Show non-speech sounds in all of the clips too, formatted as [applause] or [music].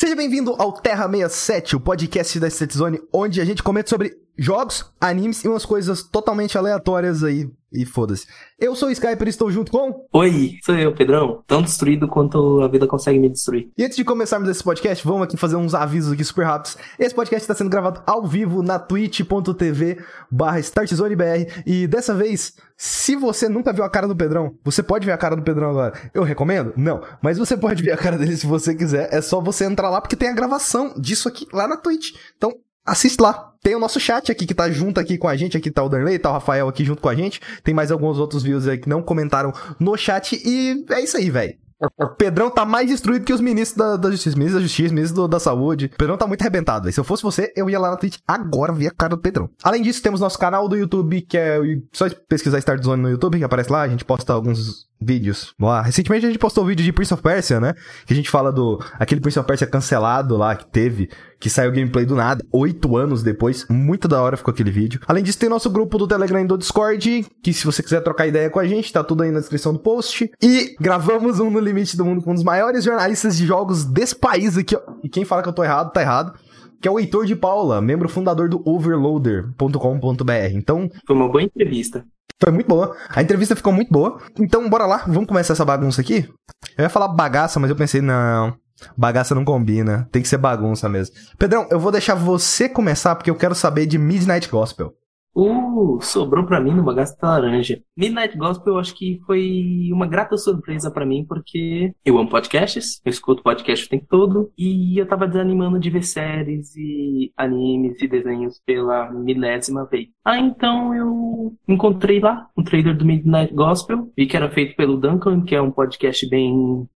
Seja bem-vindo ao Terra 67, o podcast da State onde a gente comenta sobre jogos, animes e umas coisas totalmente aleatórias aí. E foda-se. Eu sou o Skyper e estou junto com. Oi, sou eu, Pedrão. Tão destruído quanto a vida consegue me destruir. E antes de começarmos esse podcast, vamos aqui fazer uns avisos aqui super rápidos. Esse podcast está sendo gravado ao vivo na twitch.tv barra StartZoneBR. E dessa vez, se você nunca viu a cara do Pedrão, você pode ver a cara do Pedrão agora. Eu recomendo? Não. Mas você pode ver a cara dele se você quiser. É só você entrar lá, porque tem a gravação disso aqui lá na Twitch. Então, assiste lá. Tem o nosso chat aqui que tá junto aqui com a gente. Aqui tá o Darley, tá o Rafael aqui junto com a gente. Tem mais alguns outros views aí que não comentaram no chat. E é isso aí, velho. O Pedrão tá mais destruído que os ministros da, da Justiça, ministros da Justiça, ministros da Saúde. O Pedrão tá muito arrebentado, véio. Se eu fosse você, eu ia lá na Twitch agora ver a cara do Pedrão. Além disso, temos nosso canal do YouTube, que é só pesquisar Start Zone no YouTube, que aparece lá. A gente posta alguns vídeos lá. Recentemente a gente postou um vídeo de Prince of Persia, né? Que a gente fala do aquele Prince of Persia cancelado lá que teve, que saiu gameplay do nada, oito anos depois. Muito da hora ficou aquele vídeo. Além disso, tem nosso grupo do Telegram e do Discord, que se você quiser trocar ideia com a gente, tá tudo aí na descrição do post. E gravamos um no Limite do Mundo com um dos maiores jornalistas de jogos desse país aqui, ó. E quem fala que eu tô errado, tá errado que é o Heitor de Paula, membro fundador do overloader.com.br. Então, foi uma boa entrevista. Foi muito boa. A entrevista ficou muito boa. Então, bora lá. Vamos começar essa bagunça aqui? Eu ia falar bagaça, mas eu pensei, não. Bagaça não combina. Tem que ser bagunça mesmo. Pedrão, eu vou deixar você começar porque eu quero saber de Midnight Gospel. Uh, sobrou para mim no bagaço da laranja. Midnight Gospel eu acho que foi uma grata surpresa para mim, porque eu amo podcasts, eu escuto podcast o tempo todo, e eu tava desanimando de ver séries e animes e desenhos pela milésima vez. Ah, então eu encontrei lá um trailer do Midnight Gospel, vi que era feito pelo Duncan, que é um podcast bem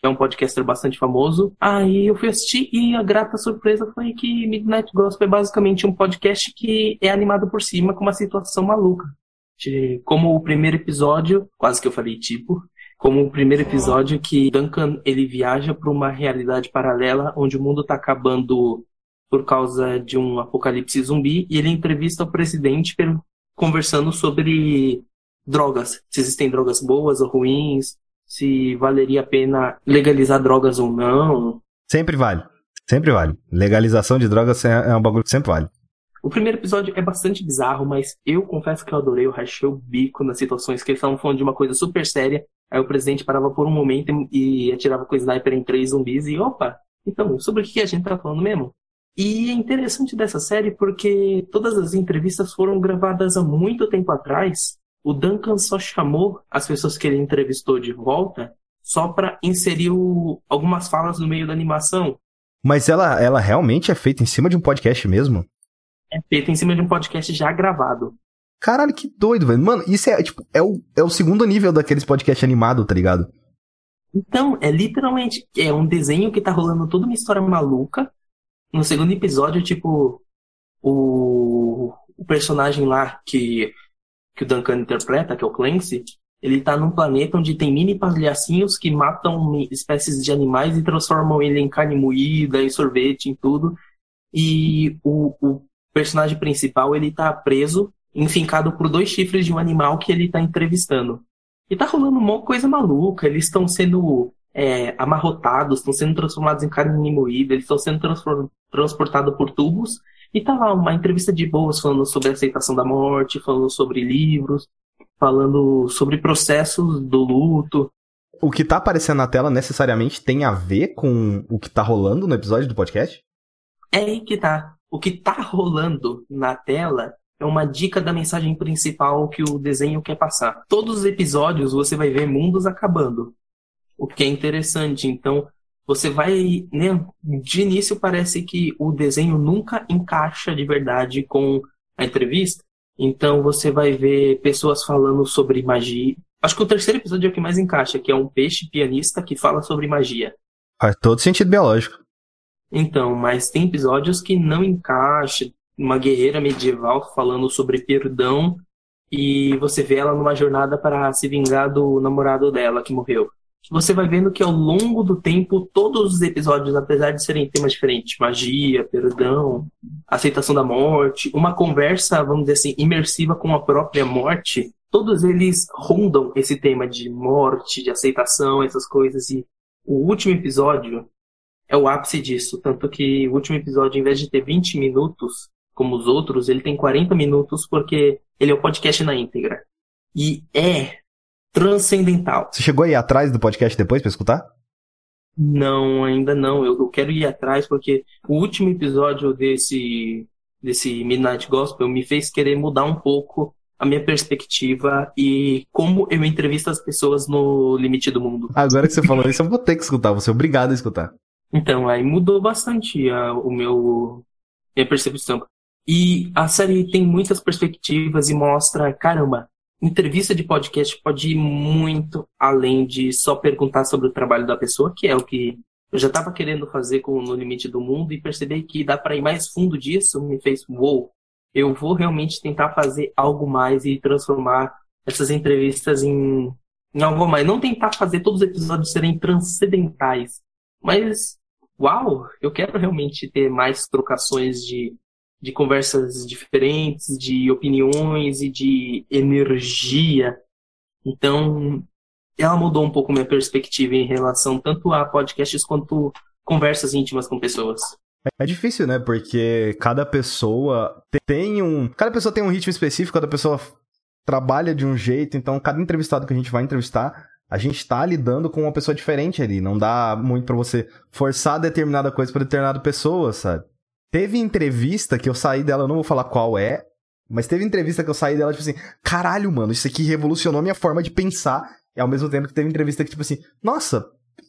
é um podcaster bastante famoso. Aí eu fui assistir e a grata surpresa foi que Midnight Gospel é basicamente um podcast que é animado por cima com uma situação maluca. Como o primeiro episódio, quase que eu falei tipo, como o primeiro episódio que Duncan ele viaja para uma realidade paralela onde o mundo está acabando por causa de um apocalipse zumbi e ele entrevista o presidente conversando sobre drogas, se existem drogas boas ou ruins, se valeria a pena legalizar drogas ou não. Sempre vale. Sempre vale. Legalização de drogas é, é um bagulho que sempre vale. O primeiro episódio é bastante bizarro, mas eu confesso que eu adorei. Eu rachei o bico nas situações que eles estavam falando de uma coisa super séria. Aí o presidente parava por um momento e atirava com o sniper em três zumbis e opa, então, sobre o que a gente tá falando mesmo? E é interessante dessa série porque todas as entrevistas foram gravadas há muito tempo atrás o Duncan só chamou as pessoas que ele entrevistou de volta só para inserir o, algumas falas no meio da animação. Mas ela, ela realmente é feita em cima de um podcast mesmo? É feita em cima de um podcast já gravado. Caralho, que doido, velho. Mano, isso é, tipo, é o, é o segundo nível daqueles podcasts animados, tá ligado? Então, é literalmente, é um desenho que tá rolando toda uma história maluca. No segundo episódio, tipo, o, o personagem lá que que o Duncan interpreta, que é o Clancy, ele tá num planeta onde tem mini palhacinhos que matam espécies de animais e transformam ele em carne moída, em sorvete, em tudo. E o, o personagem principal, ele tá preso, enfincado por dois chifres de um animal que ele tá entrevistando. E tá rolando uma coisa maluca, eles estão sendo é, amarrotados, estão sendo transformados em carne moída, eles estão sendo transportados por tubos e tá lá uma entrevista de boas falando sobre a aceitação da morte, falando sobre livros, falando sobre processos do luto. O que tá aparecendo na tela necessariamente tem a ver com o que tá rolando no episódio do podcast? É aí que tá. O que tá rolando na tela é uma dica da mensagem principal que o desenho quer passar. Todos os episódios você vai ver mundos acabando. O que é interessante. Então, você vai, né, de início parece que o desenho nunca encaixa de verdade com a entrevista. Então você vai ver pessoas falando sobre magia. Acho que o terceiro episódio é o que mais encaixa, que é um peixe pianista que fala sobre magia. Faz todo sentido biológico. Então, mas tem episódios que não encaixa. Uma guerreira medieval falando sobre perdão e você vê ela numa jornada para se vingar do namorado dela que morreu você vai vendo que ao longo do tempo, todos os episódios, apesar de serem temas diferentes, magia, perdão, aceitação da morte, uma conversa, vamos dizer assim, imersiva com a própria morte, todos eles rondam esse tema de morte, de aceitação, essas coisas. E o último episódio é o ápice disso. Tanto que o último episódio, em vez de ter 20 minutos, como os outros, ele tem 40 minutos porque ele é o podcast na íntegra. E é transcendental. Você chegou aí atrás do podcast depois pra escutar? Não, ainda não. Eu, eu quero ir atrás porque o último episódio desse, desse Midnight Gospel me fez querer mudar um pouco a minha perspectiva e como eu entrevisto as pessoas no limite do mundo. Agora que você falou isso, eu vou ter que escutar, vou ser obrigado a escutar. Então, aí mudou bastante a, o meu minha percepção. E a série tem muitas perspectivas e mostra, caramba, entrevista de podcast pode ir muito além de só perguntar sobre o trabalho da pessoa, que é o que eu já estava querendo fazer com No Limite do Mundo e perceber que dá para ir mais fundo disso me fez, uou, wow, eu vou realmente tentar fazer algo mais e transformar essas entrevistas em, em algo mais. Não tentar fazer todos os episódios serem transcendentais, mas, uau, eu quero realmente ter mais trocações de de conversas diferentes, de opiniões e de energia. Então, ela mudou um pouco minha perspectiva em relação tanto a podcasts quanto conversas íntimas com pessoas. É difícil, né? Porque cada pessoa tem um. Cada pessoa tem um ritmo específico, cada pessoa trabalha de um jeito, então cada entrevistado que a gente vai entrevistar, a gente tá lidando com uma pessoa diferente ali. Não dá muito para você forçar determinada coisa para determinada pessoa, sabe? Teve entrevista que eu saí dela, eu não vou falar qual é, mas teve entrevista que eu saí dela, tipo assim, caralho, mano, isso aqui revolucionou minha forma de pensar. E ao mesmo tempo que teve entrevista que, tipo assim, nossa,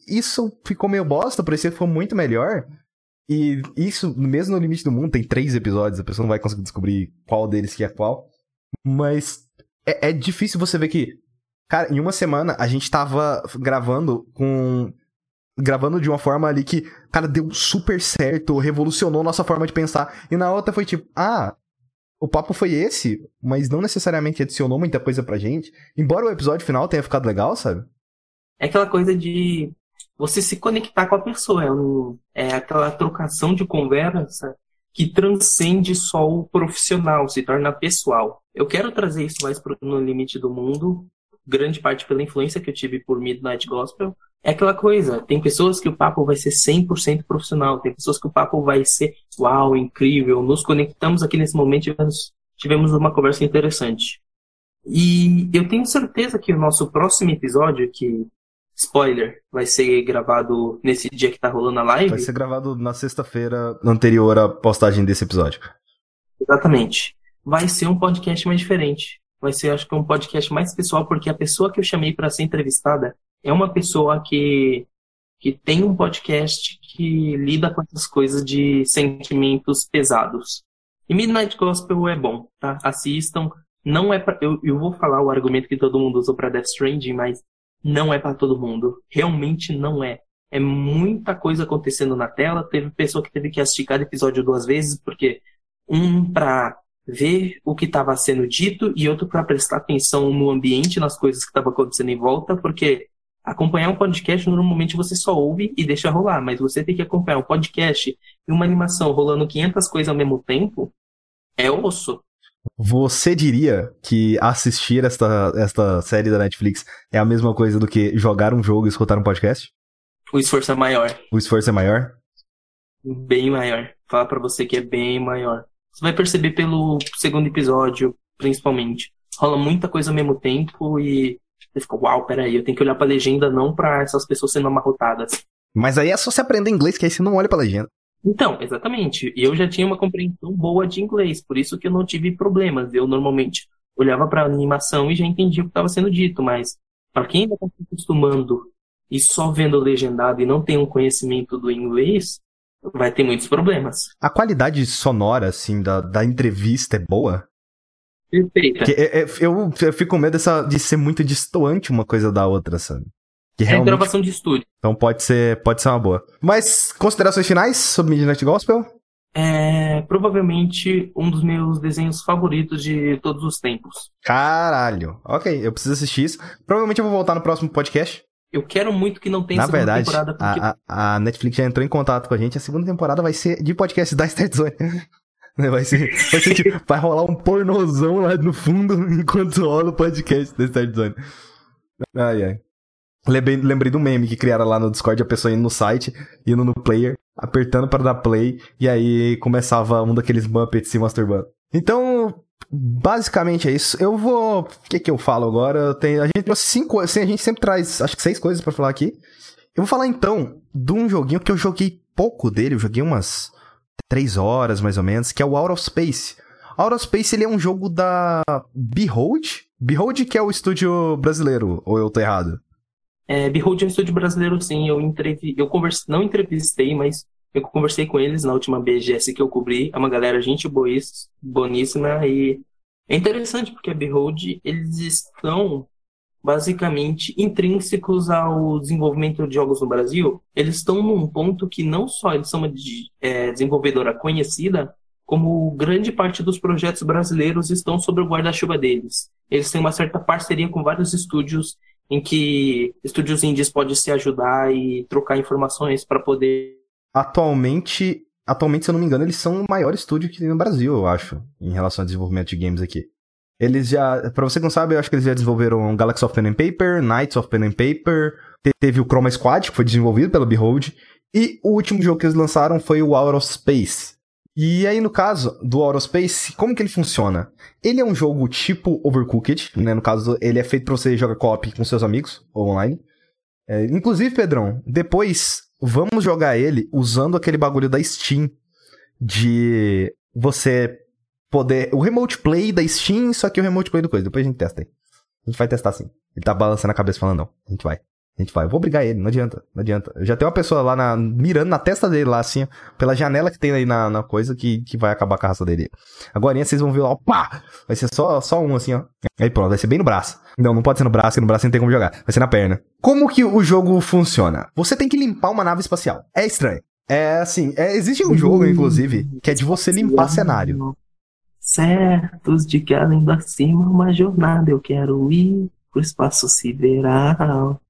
isso ficou meio bosta, parecia que ficou muito melhor. E isso, mesmo no limite do mundo, tem três episódios, a pessoa não vai conseguir descobrir qual deles que é qual. Mas é, é difícil você ver que, cara, em uma semana a gente tava gravando com gravando de uma forma ali que, cara, deu super certo, revolucionou nossa forma de pensar. E na outra foi tipo, ah, o papo foi esse, mas não necessariamente adicionou muita coisa pra gente. Embora o episódio final tenha ficado legal, sabe? É aquela coisa de você se conectar com a pessoa. É, é aquela trocação de conversa que transcende só o profissional, se torna pessoal. Eu quero trazer isso mais pro No Limite do Mundo, grande parte pela influência que eu tive por Midnight Gospel, é aquela coisa, tem pessoas que o papo vai ser 100% profissional, tem pessoas que o papo vai ser, uau, incrível, nos conectamos aqui nesse momento e tivemos uma conversa interessante. E eu tenho certeza que o nosso próximo episódio, que, spoiler, vai ser gravado nesse dia que tá rolando a live. Vai ser gravado na sexta-feira anterior à postagem desse episódio. Exatamente. Vai ser um podcast mais diferente. Vai ser, acho que, um podcast mais pessoal, porque a pessoa que eu chamei para ser entrevistada é uma pessoa que, que tem um podcast que lida com essas coisas de sentimentos pesados. E Midnight Gospel é bom, tá? Assistam. Não é pra, eu, eu vou falar o argumento que todo mundo usou para Death Stranding, mas não é para todo mundo. Realmente não é. É muita coisa acontecendo na tela. Teve pessoa que teve que assistir cada episódio duas vezes, porque um para ver o que estava sendo dito e outro para prestar atenção no ambiente, nas coisas que estavam acontecendo em volta, porque Acompanhar um podcast, normalmente você só ouve e deixa rolar, mas você tem que acompanhar um podcast e uma animação rolando 500 coisas ao mesmo tempo, é osso. Você diria que assistir esta, esta série da Netflix é a mesma coisa do que jogar um jogo e escutar um podcast? O esforço é maior. O esforço é maior? Bem maior. Fala para você que é bem maior. Você vai perceber pelo segundo episódio, principalmente. Rola muita coisa ao mesmo tempo e você fica, uau, peraí, eu tenho que olhar pra legenda não pra essas pessoas sendo amarrotadas. Mas aí é só você aprender inglês, que aí você não olha pra legenda. Então, exatamente. E eu já tinha uma compreensão boa de inglês, por isso que eu não tive problemas. Eu normalmente olhava pra animação e já entendia o que estava sendo dito, mas para quem ainda está se acostumando e só vendo legendado e não tem um conhecimento do inglês, vai ter muitos problemas. A qualidade sonora, assim, da, da entrevista é boa? Perfeita. É, é, eu, eu fico com medo dessa, de ser muito distoante uma coisa da outra, sabe? Que é realmente... gravação de estúdio. Então pode ser, pode ser uma boa. Mas, considerações finais sobre Midnight Gospel? É provavelmente um dos meus desenhos favoritos de todos os tempos. Caralho. Ok, eu preciso assistir isso. Provavelmente eu vou voltar no próximo podcast. Eu quero muito que não tenha Na segunda verdade, temporada. Porque... A, a, Netflix já entrou em contato com a gente. A segunda temporada vai ser de podcast da Start Zone. [laughs] Né, vai ser, vai ser tipo, vai rolar um pornozão lá no fundo [laughs] enquanto rola o podcast da Start Zone. Ai, ai. Lembrei, lembrei do meme que criaram lá no Discord, a pessoa indo no site, indo no player, apertando para dar play, e aí começava um daqueles Muppets se masturbando. Então, basicamente é isso. Eu vou. O que que eu falo agora? Eu tenho... A gente trouxe cinco. Assim, a gente sempre traz, acho que seis coisas para falar aqui. Eu vou falar então de um joguinho que eu joguei pouco dele, eu joguei umas três horas mais ou menos, que é o Out of Space. Out of Space ele é um jogo da Behold. Behold que é o estúdio brasileiro, ou eu tô errado? É, Behold é um estúdio brasileiro, sim. Eu, entrevi... eu converse... não entrevistei, mas eu conversei com eles na última BGS que eu cobri. É uma galera gente boníssima e é interessante porque a Behold, eles estão basicamente intrínsecos ao desenvolvimento de jogos no Brasil. Eles estão num ponto que não só eles são uma é, desenvolvedora conhecida, como grande parte dos projetos brasileiros estão sob o guarda-chuva deles. Eles têm uma certa parceria com vários estúdios em que estúdios indies podem se ajudar e trocar informações para poder. Atualmente, atualmente, se eu não me engano, eles são o maior estúdio que tem no Brasil, eu acho, em relação ao desenvolvimento de games aqui. Eles já, para você que não sabe, eu acho que eles já desenvolveram Galaxy of Pen and Paper, Knights of Pen and Paper, teve o Chroma Squad, que foi desenvolvido pela Behold, e o último jogo que eles lançaram foi o Out of Space, e aí, no caso do Outer Space, como que ele funciona? Ele é um jogo tipo Overcooked, né? No caso, ele é feito pra você jogar co-op com seus amigos, online. É, inclusive, Pedrão, depois vamos jogar ele usando aquele bagulho da Steam de você poder... O Remote Play da Steam, só que o Remote Play do coisa. Depois a gente testa aí. A gente vai testar sim. Ele tá balançando a cabeça falando não. A gente vai. A gente vai, eu vou brigar ele, não adianta, não adianta. Eu já tem uma pessoa lá na, mirando na testa dele lá, assim, pela janela que tem aí na, na coisa que, que vai acabar com a raça dele. Agora vocês vão ver lá, pá! Vai ser só, só um, assim, ó. Aí pronto, vai ser bem no braço. Não, não pode ser no braço, porque no braço não tem como jogar. Vai ser na perna. Como que o jogo funciona? Você tem que limpar uma nave espacial. É estranho. É assim, é, existe um jogo, inclusive, que é de você limpar cenário. Certos de que além da cima uma jornada eu quero ir pro espaço sideral.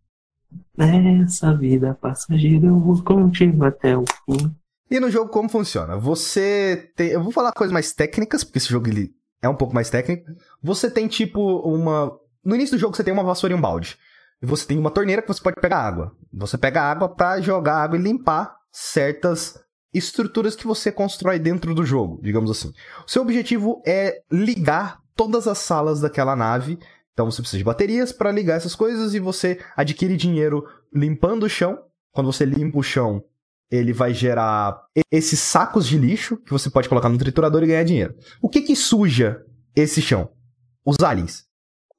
Nessa vida passageira eu vou contigo até o fim. E no jogo como funciona? Você tem, eu vou falar coisas mais técnicas, porque esse jogo ele é um pouco mais técnico. Você tem tipo uma, no início do jogo você tem uma vassoura e um balde. E você tem uma torneira que você pode pegar água. Você pega água para jogar água e limpar certas estruturas que você constrói dentro do jogo, digamos assim. O seu objetivo é ligar todas as salas daquela nave então você precisa de baterias para ligar essas coisas e você adquire dinheiro limpando o chão. Quando você limpa o chão, ele vai gerar esses sacos de lixo que você pode colocar no triturador e ganhar dinheiro. O que que suja esse chão? Os aliens.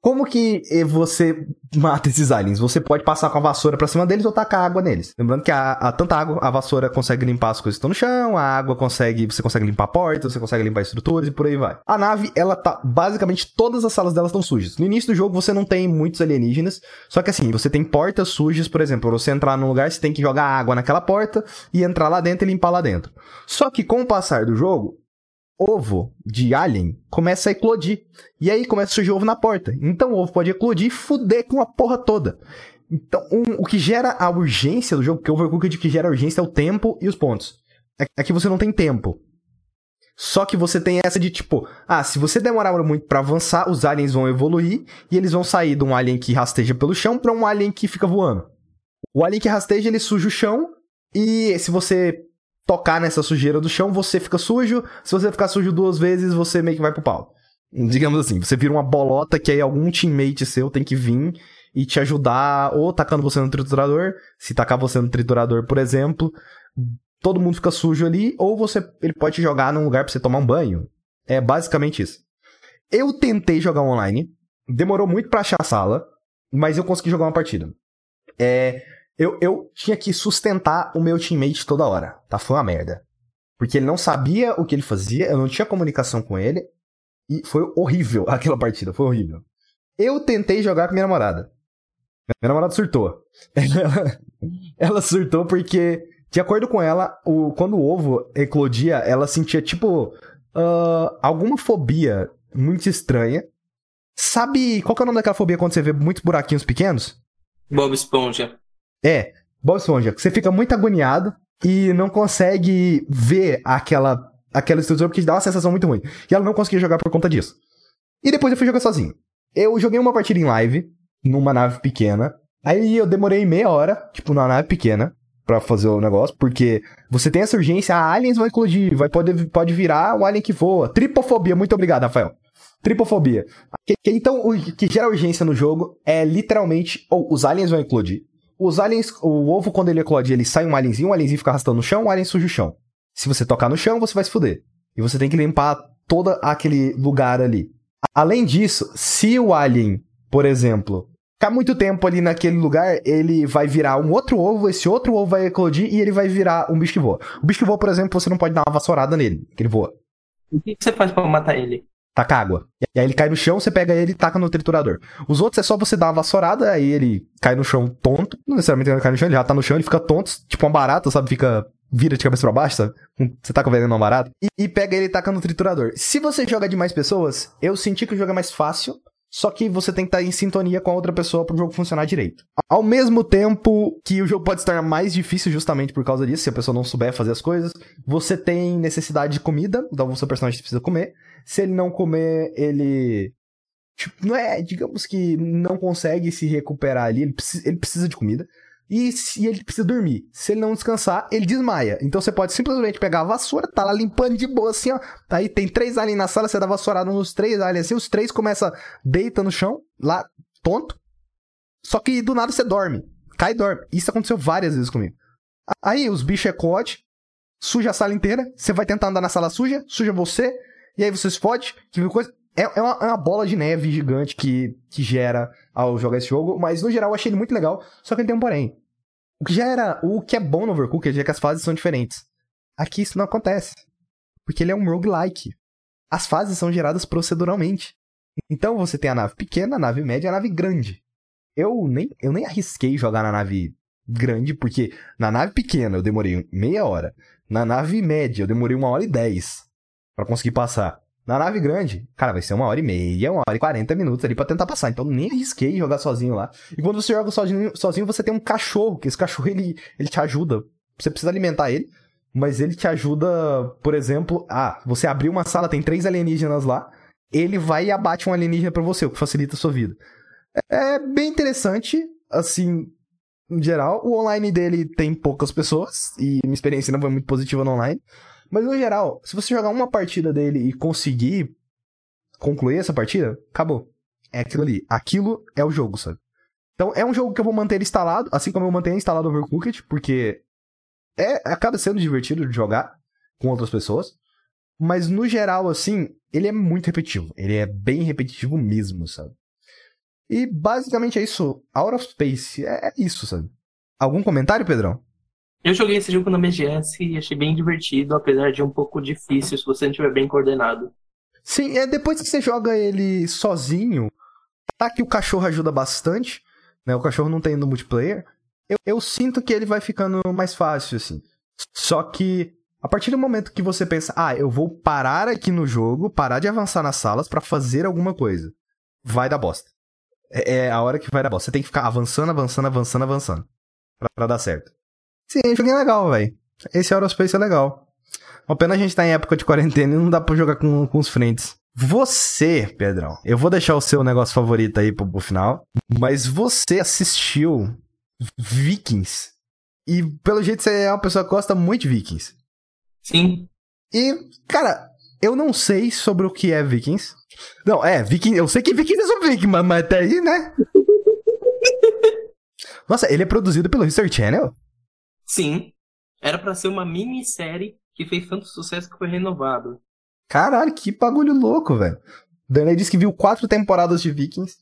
Como que você mata esses aliens? Você pode passar com a vassoura pra cima deles ou tacar água neles. Lembrando que a, a, tanta água, a vassoura consegue limpar as coisas que estão no chão, a água consegue, você consegue limpar portas, você consegue limpar estruturas e por aí vai. A nave, ela tá, basicamente todas as salas dela estão sujas. No início do jogo você não tem muitos alienígenas, só que assim, você tem portas sujas, por exemplo, pra você entrar num lugar, você tem que jogar água naquela porta e entrar lá dentro e limpar lá dentro. Só que com o passar do jogo, ovo de alien começa a eclodir. E aí começa a surgir ovo na porta. Então o ovo pode eclodir e fuder com a porra toda. Então, um, o que gera a urgência do jogo, porque o Overcooked que gera a urgência é o tempo e os pontos. É, é que você não tem tempo. Só que você tem essa de tipo, ah, se você demorar muito para avançar, os aliens vão evoluir e eles vão sair de um alien que rasteja pelo chão para um alien que fica voando. O alien que rasteja, ele suja o chão e se você tocar nessa sujeira do chão, você fica sujo. Se você ficar sujo duas vezes, você meio que vai pro pau. Digamos assim, você vira uma bolota que aí algum teammate seu tem que vir e te ajudar, ou tacando você no triturador. Se tacar você no triturador, por exemplo, todo mundo fica sujo ali, ou você ele pode te jogar num lugar pra você tomar um banho. É basicamente isso. Eu tentei jogar online, demorou muito pra achar a sala, mas eu consegui jogar uma partida. É, eu, eu tinha que sustentar o meu teammate toda hora. Tá? Foi uma merda. Porque ele não sabia o que ele fazia, eu não tinha comunicação com ele. E foi horrível [laughs] aquela partida, foi horrível. Eu tentei jogar com minha namorada. Minha namorada surtou. Ela, [laughs] ela surtou porque, de acordo com ela, o, quando o ovo eclodia, ela sentia tipo uh, alguma fobia muito estranha. Sabe qual é o nome daquela fobia quando você vê muitos buraquinhos pequenos? Bob Esponja. É, Bob Esponja. Você fica muito agoniado e não consegue ver aquela, aquela estrutura porque dá uma sensação muito ruim. E ela não conseguia jogar por conta disso. E depois eu fui jogar sozinho. Eu joguei uma partida em live, numa nave pequena. Aí eu demorei meia hora, tipo, na nave pequena, pra fazer o negócio, porque você tem essa urgência, ah, aliens vão eclodir, vai, pode, pode virar o alien que voa. Tripofobia, muito obrigado, Rafael. Tripofobia. Então, o que gera urgência no jogo é literalmente, ou os aliens vão eclodir. Os aliens, o ovo, quando ele eclode, ele sai um alienzinho, o alienzinho fica arrastando no chão, o alien suja o chão. Se você tocar no chão, você vai se fuder. E você tem que limpar todo aquele lugar ali. Além disso, se o alien, por exemplo, ficar muito tempo ali naquele lugar, ele vai virar um outro ovo, esse outro ovo vai eclodir e ele vai virar um bicho que voa. O bicho que voa, por exemplo, você não pode dar uma vassourada nele, que ele voa. O que você faz pra matar ele? Taca água. E aí ele cai no chão, você pega ele e taca no triturador. Os outros é só você dar uma vassourada, aí ele cai no chão tonto. Não necessariamente ele cai no chão, ele já tá no chão, ele fica tonto, tipo uma barata, sabe? Fica. Vira de cabeça pra baixo, sabe? Você tá com veneno numa barata. E, e pega ele e taca no triturador. Se você joga de mais pessoas, eu senti que o jogo é mais fácil. Só que você tem que estar em sintonia com a outra pessoa pro jogo funcionar direito. Ao mesmo tempo que o jogo pode tornar mais difícil justamente por causa disso, se a pessoa não souber fazer as coisas, você tem necessidade de comida, então o seu personagem precisa comer. Se ele não comer, ele. Tipo, não é, digamos que não consegue se recuperar ali, ele precisa, ele precisa de comida. E ele precisa dormir. Se ele não descansar, ele desmaia. Então você pode simplesmente pegar a vassoura, tá lá limpando de boa assim, ó. Aí tem três aliens na sala, você dá vassourada nos três aliens assim, os três começam, deita no chão, lá, tonto. Só que do nada você dorme. Cai e dorme. Isso aconteceu várias vezes comigo. Aí os bichos eclode, suja a sala inteira, você vai tentar andar na sala suja, suja você, e aí você se fode, que coisa. É, é, uma, é uma bola de neve gigante que, que gera ao jogar esse jogo, mas no geral eu achei ele muito legal, só que ele tem um porém. O que já era. O que é bom no Overcooked é que as fases são diferentes. Aqui isso não acontece. Porque ele é um roguelike. As fases são geradas proceduralmente. Então você tem a nave pequena, a nave média e a nave grande. Eu nem, eu nem arrisquei jogar na nave grande, porque na nave pequena eu demorei meia hora. Na nave média eu demorei uma hora e dez pra conseguir passar. Na nave grande, cara, vai ser uma hora e meia, uma hora e quarenta minutos ali pra tentar passar. Então nem arrisquei jogar sozinho lá. E quando você joga sozinho, sozinho você tem um cachorro, que esse cachorro ele, ele te ajuda. Você precisa alimentar ele, mas ele te ajuda, por exemplo, ah, você abriu uma sala, tem três alienígenas lá, ele vai e abate um alienígena pra você, o que facilita a sua vida. É bem interessante, assim, em geral. O online dele tem poucas pessoas, e minha experiência não foi muito positiva no online. Mas no geral, se você jogar uma partida dele e conseguir concluir essa partida, acabou. É aquilo ali. Aquilo é o jogo, sabe? Então é um jogo que eu vou manter instalado, assim como eu mantenho instalado Overcooked, porque é, acaba sendo divertido de jogar com outras pessoas. Mas no geral, assim, ele é muito repetitivo. Ele é bem repetitivo mesmo, sabe? E basicamente é isso. Out of Space é isso, sabe? Algum comentário, Pedrão? Eu joguei esse jogo na BGS e achei bem divertido, apesar de um pouco difícil se você não estiver bem coordenado. Sim, é depois que você joga ele sozinho, tá que o cachorro ajuda bastante, né? O cachorro não tem no multiplayer. Eu, eu sinto que ele vai ficando mais fácil, assim. Só que a partir do momento que você pensa, ah, eu vou parar aqui no jogo, parar de avançar nas salas pra fazer alguma coisa, vai dar bosta. É, é a hora que vai dar bosta. Você tem que ficar avançando, avançando, avançando, avançando. Pra, pra dar certo. Sim, joguinho é legal, velho. Esse Aerospace é legal. Uma pena a gente tá em época de quarentena e não dá pra jogar com, com os frentes. Você, Pedrão, eu vou deixar o seu negócio favorito aí pro, pro final, mas você assistiu Vikings. E pelo jeito você é uma pessoa que gosta muito de Vikings. Sim. E, cara, eu não sei sobre o que é Vikings. Não, é, Vikings, eu sei que Vikings é sobre Vikings, mas, mas até aí, né? [laughs] Nossa, ele é produzido pelo History Channel? Sim. Era pra ser uma minissérie que fez tanto sucesso que foi renovado. Caralho, que bagulho louco, velho. Danley disse que viu quatro temporadas de Vikings.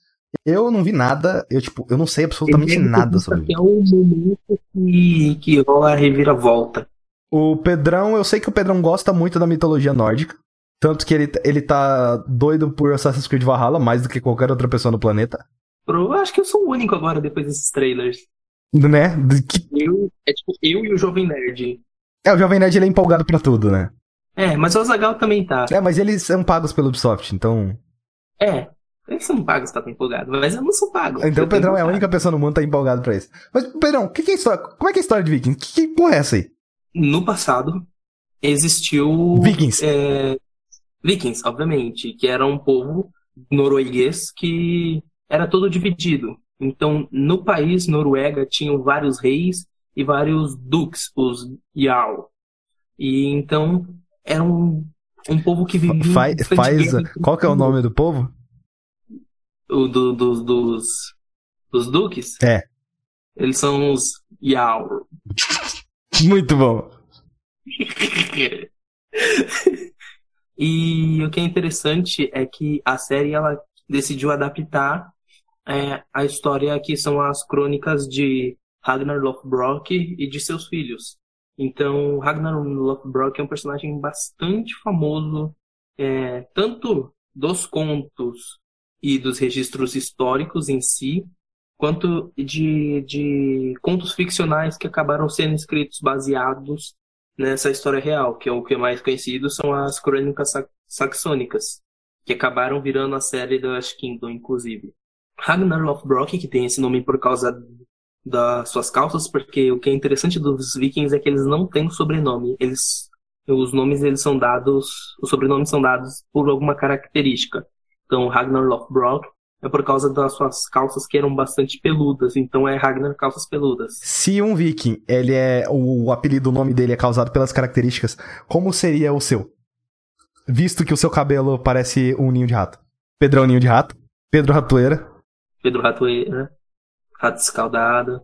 Eu não vi nada, eu, tipo, eu não sei absolutamente nada sobre Vikings. É o momento que, que rola a reviravolta. O Pedrão, eu sei que o Pedrão gosta muito da mitologia nórdica. Tanto que ele, ele tá doido por Assassin's Creed Valhalla, mais do que qualquer outra pessoa no planeta. Eu acho que eu sou o único agora depois desses trailers. Né? Que... Eu, é tipo eu e o Jovem Nerd. É, o Jovem Nerd ele é empolgado pra tudo, né? É, mas o Azagal também tá. É, mas eles são pagos pelo Ubisoft, então. É, eles são pagos pra estar empolgado, mas eu não sou pago. Então o Pedrão é a única pessoa no mundo que tá empolgado pra isso. Mas, Pedrão, que que é história? como é que é a história de Vikings? Que, que porra é essa aí? No passado, existiu. Vikings. É, Vikings, obviamente, que era um povo norueguês que era todo dividido. Então, no país, Noruega, tinham vários reis e vários duques, os Jarl. E então, era um, um povo que vivia... Faz, faz qual que é o nome do povo? O do, do, dos, dos duques? É. Eles são os Jarl. Muito bom. [laughs] e o que é interessante é que a série ela decidiu adaptar é, a história que são as crônicas de Ragnar Lothbrok e de seus filhos. Então, Ragnar Lothbrok é um personagem bastante famoso, é, tanto dos contos e dos registros históricos em si, quanto de, de contos ficcionais que acabaram sendo escritos baseados nessa história real, que é o que é mais conhecido são as crônicas saxônicas, que acabaram virando a série da Ash Kingdom, inclusive. Ragnar Lothbrok, que tem esse nome por causa das suas calças, porque o que é interessante dos vikings é que eles não têm sobrenome. Eles, os nomes eles são dados, os sobrenomes são dados por alguma característica. Então, Ragnar Lothbrok é por causa das suas calças que eram bastante peludas, então é Ragnar Calças Peludas. Se um viking, ele é o, apelido, o nome dele é causado pelas características, como seria o seu? Visto que o seu cabelo parece um ninho de rato. Pedrão Ninho de Rato, Pedro Ratoeira. Pedro Ratoeira, Rato Escaldado.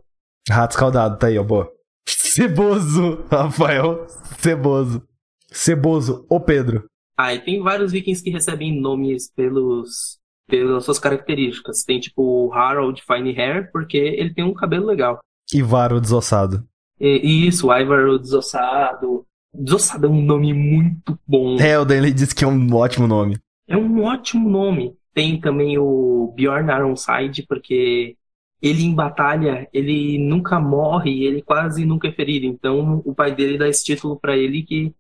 Rato Escaldado, tá aí, ó, boa. Ceboso, Rafael Ceboso. Ceboso, ô Pedro. Ah, e tem vários vikings que recebem nomes pelos pelas suas características. Tem tipo o Harold Fine Hair, porque ele tem um cabelo legal. Ivar o Desossado. E, isso, o Ivar o Desossado. Desossado é um nome muito bom. É, o Danny disse que é um ótimo nome. É um ótimo nome. Tem também o Bjorn Ironside, porque ele em batalha, ele nunca morre, ele quase nunca é ferido. Então o pai dele dá esse título para ele que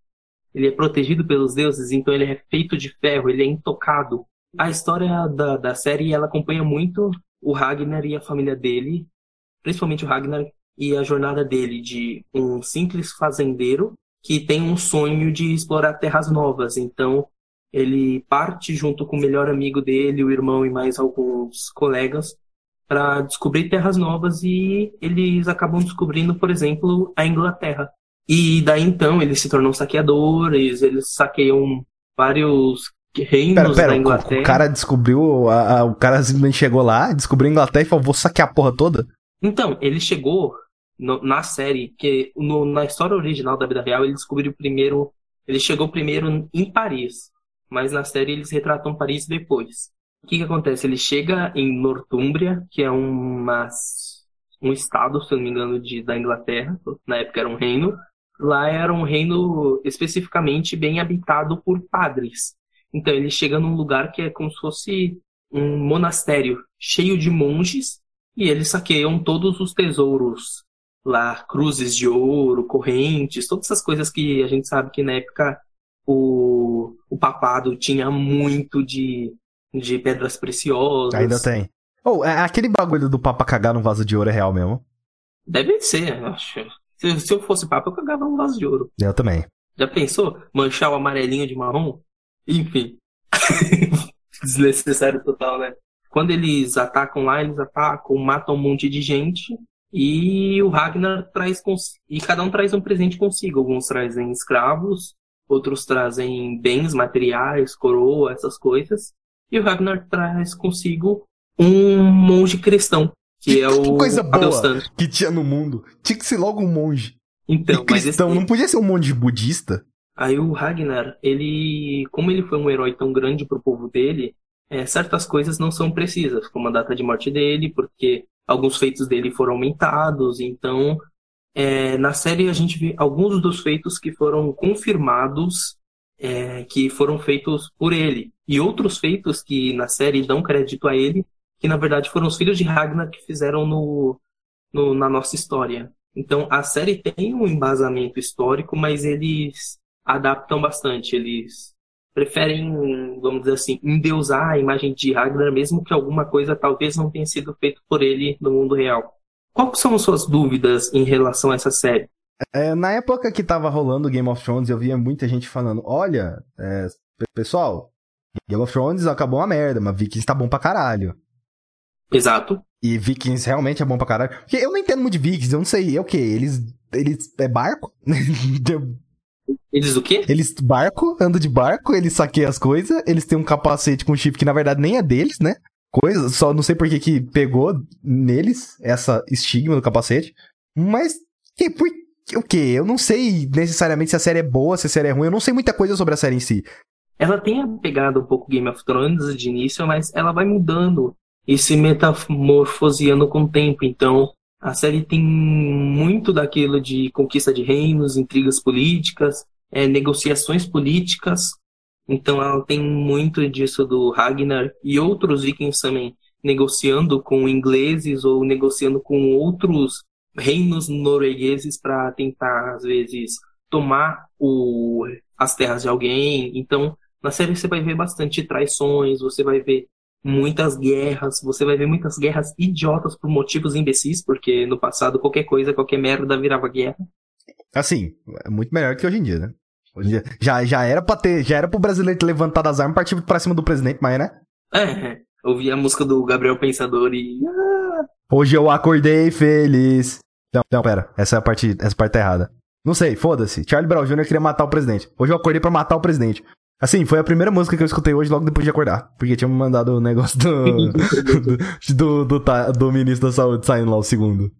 ele é protegido pelos deuses, então ele é feito de ferro, ele é intocado. A história da, da série ela acompanha muito o Ragnar e a família dele, principalmente o Ragnar e a jornada dele de um simples fazendeiro que tem um sonho de explorar terras novas. Então ele parte junto com o melhor amigo dele, o irmão e mais alguns colegas para descobrir terras novas e eles acabam descobrindo, por exemplo, a Inglaterra. E daí então eles se tornam saqueadores, eles saqueiam vários reinos pera, pera, da Inglaterra. O, cara descobriu, a, a, o cara simplesmente chegou lá, descobriu a Inglaterra e falou, vou saquear a porra toda? Então, ele chegou no, na série, que no, na história original da vida real, ele descobriu primeiro, ele chegou primeiro em Paris, mas na série eles retratam Paris depois. O que que acontece? Ele chega em Nortúmbria, que é uma, um estado, se eu não me engano, de, da Inglaterra, na época era um reino, lá era um reino especificamente bem habitado por padres. Então ele chega num lugar que é como se fosse um monastério cheio de monges e eles saqueiam todos os tesouros lá, cruzes de ouro, correntes, todas essas coisas que a gente sabe que na época o, o papado tinha muito de, de pedras preciosas. Ainda tem. Oh, é, aquele bagulho do papa cagar no vaso de ouro é real mesmo? Deve ser, acho. Se, se eu fosse papa, eu cagava num vaso de ouro. Eu também. Já pensou? Manchar o amarelinho de marrom? Enfim. [laughs] Desnecessário total, né? Quando eles atacam lá, eles atacam, matam um monte de gente. E o Ragnar traz. E cada um traz um presente consigo. Alguns trazem escravos, outros trazem bens materiais, coroa, essas coisas. E o Ragnar traz consigo um monge cristão, que, que é o. Que coisa boa que tinha no mundo. Tinha que ser logo um monge. Então, cristão, esse... não podia ser um monge budista? Aí o Ragnar, ele, como ele foi um herói tão grande para o povo dele, é, certas coisas não são precisas, como a data de morte dele, porque alguns feitos dele foram aumentados. Então, é, na série a gente vê alguns dos feitos que foram confirmados, é, que foram feitos por ele, e outros feitos que na série dão crédito a ele, que na verdade foram os filhos de Ragnar que fizeram no, no na nossa história. Então, a série tem um embasamento histórico, mas eles adaptam bastante. Eles preferem, vamos dizer assim, endeusar a imagem de Ragnar, mesmo que alguma coisa talvez não tenha sido feita por ele no mundo real. Quais são as suas dúvidas em relação a essa série? É, na época que tava rolando Game of Thrones, eu via muita gente falando: olha, é, pessoal, Game of Thrones acabou uma merda, mas Vikings tá bom pra caralho. Exato. E Vikings realmente é bom pra caralho. Porque eu não entendo muito de Vikings, eu não sei. É o quê? Eles. Eles. É barco? [laughs] Eles o quê? Eles barco, andam de barco, eles saqueiam as coisas, eles têm um capacete com chip que na verdade nem é deles, né? Coisa, só não sei por que que pegou neles essa estigma do capacete. Mas, que, por o quê? Eu não sei necessariamente se a série é boa, se a série é ruim, eu não sei muita coisa sobre a série em si. Ela tem a pegada um pouco Game of Thrones de início, mas ela vai mudando e se metamorfoseando com o tempo. Então, a série tem muito daquilo de conquista de reinos, intrigas políticas, é, negociações políticas. Então, ela tem muito disso do Ragnar e outros vikings também negociando com ingleses ou negociando com outros reinos noruegueses para tentar, às vezes, tomar o, as terras de alguém. Então, na série você vai ver bastante traições, você vai ver muitas guerras, você vai ver muitas guerras idiotas por motivos imbecis, porque no passado qualquer coisa, qualquer merda virava guerra. Assim, é muito melhor que hoje em dia, né? Hoje em dia, já, já era pra ter, já era pro brasileiro ter levantado as armas e partir pra cima do presidente, mas né? É, ouvi a música do Gabriel Pensador e. Ah! Hoje eu acordei feliz. Não, não, pera, essa é a parte, essa parte tá errada. Não sei, foda-se. Charlie Brown Jr. queria matar o presidente. Hoje eu acordei para matar o presidente. Assim, foi a primeira música que eu escutei hoje logo depois de acordar. Porque tinha me mandado o negócio do, [laughs] do, do, do, do, ministro da saúde saindo lá, o segundo.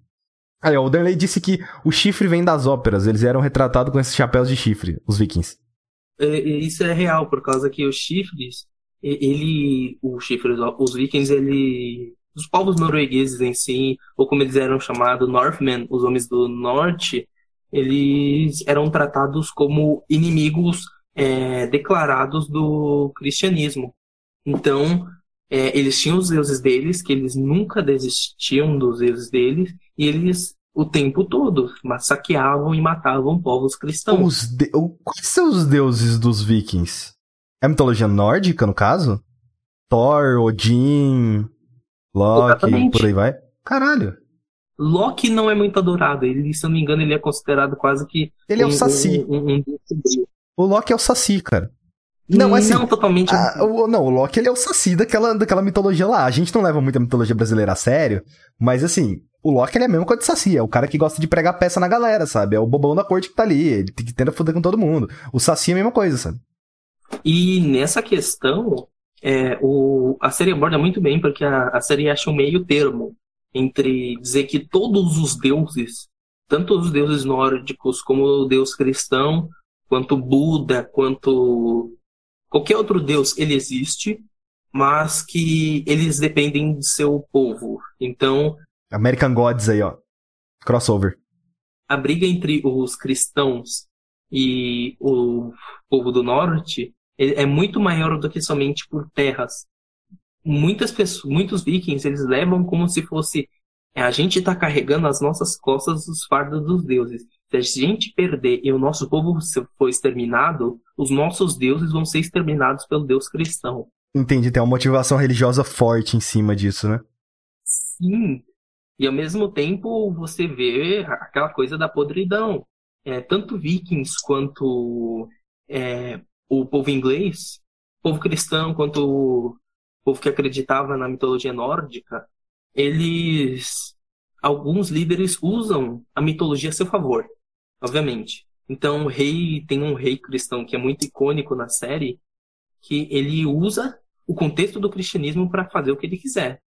Aí, ó, o Danley disse que o chifre vem das óperas. Eles eram retratados com esses chapéus de chifre, os vikings. É, isso é real, por causa que os chifres, ele, os chifres, os vikings, ele, os povos noruegueses em si, ou como eles eram chamados, Northmen, os homens do norte, eles eram tratados como inimigos é, declarados do cristianismo. Então, é, eles tinham os deuses deles, que eles nunca desistiam dos deuses deles, e eles o tempo todo massacravam e matavam povos cristãos. De... Quais são os deuses dos vikings? É a mitologia nórdica, no caso? Thor, Odin, Loki, Exatamente. por aí vai? Caralho. Loki não é muito adorado. Ele, se eu não me engano, ele é considerado quase que. Ele um, é o Saci. Um, um, o Loki é o Saci, cara. Não, assim, não totalmente. A, o, não, o Loki ele é o Saci daquela, daquela mitologia lá. A gente não leva muito a mitologia brasileira a sério, mas assim, o Loki ele é mesmo coisa de Saci. É o cara que gosta de pregar peça na galera, sabe? É o bobão da corte que tá ali. Ele que tenta foder com todo mundo. O Saci é a mesma coisa, sabe? E nessa questão, é, o, a série aborda muito bem, porque a, a série acha um meio termo entre dizer que todos os deuses, tanto os deuses nórdicos como o deus cristão, quanto Buda, quanto qualquer outro deus, ele existe, mas que eles dependem de seu povo. Então. American Gods aí, ó. Crossover. A briga entre os cristãos e o povo do norte é muito maior do que somente por terras muitas pessoas, muitos vikings, eles levam como se fosse é, a gente está carregando as nossas costas os fardos dos deuses. Se a gente perder e o nosso povo for exterminado, os nossos deuses vão ser exterminados pelo Deus cristão. Entendi, tem uma motivação religiosa forte em cima disso, né? Sim. E ao mesmo tempo você vê aquela coisa da podridão. É, tanto vikings quanto é, o povo inglês, povo cristão, quanto povo que acreditava na mitologia nórdica, eles alguns líderes usam a mitologia a seu favor, obviamente. Então, o rei tem um rei cristão que é muito icônico na série, que ele usa o contexto do cristianismo para fazer o que ele quiser.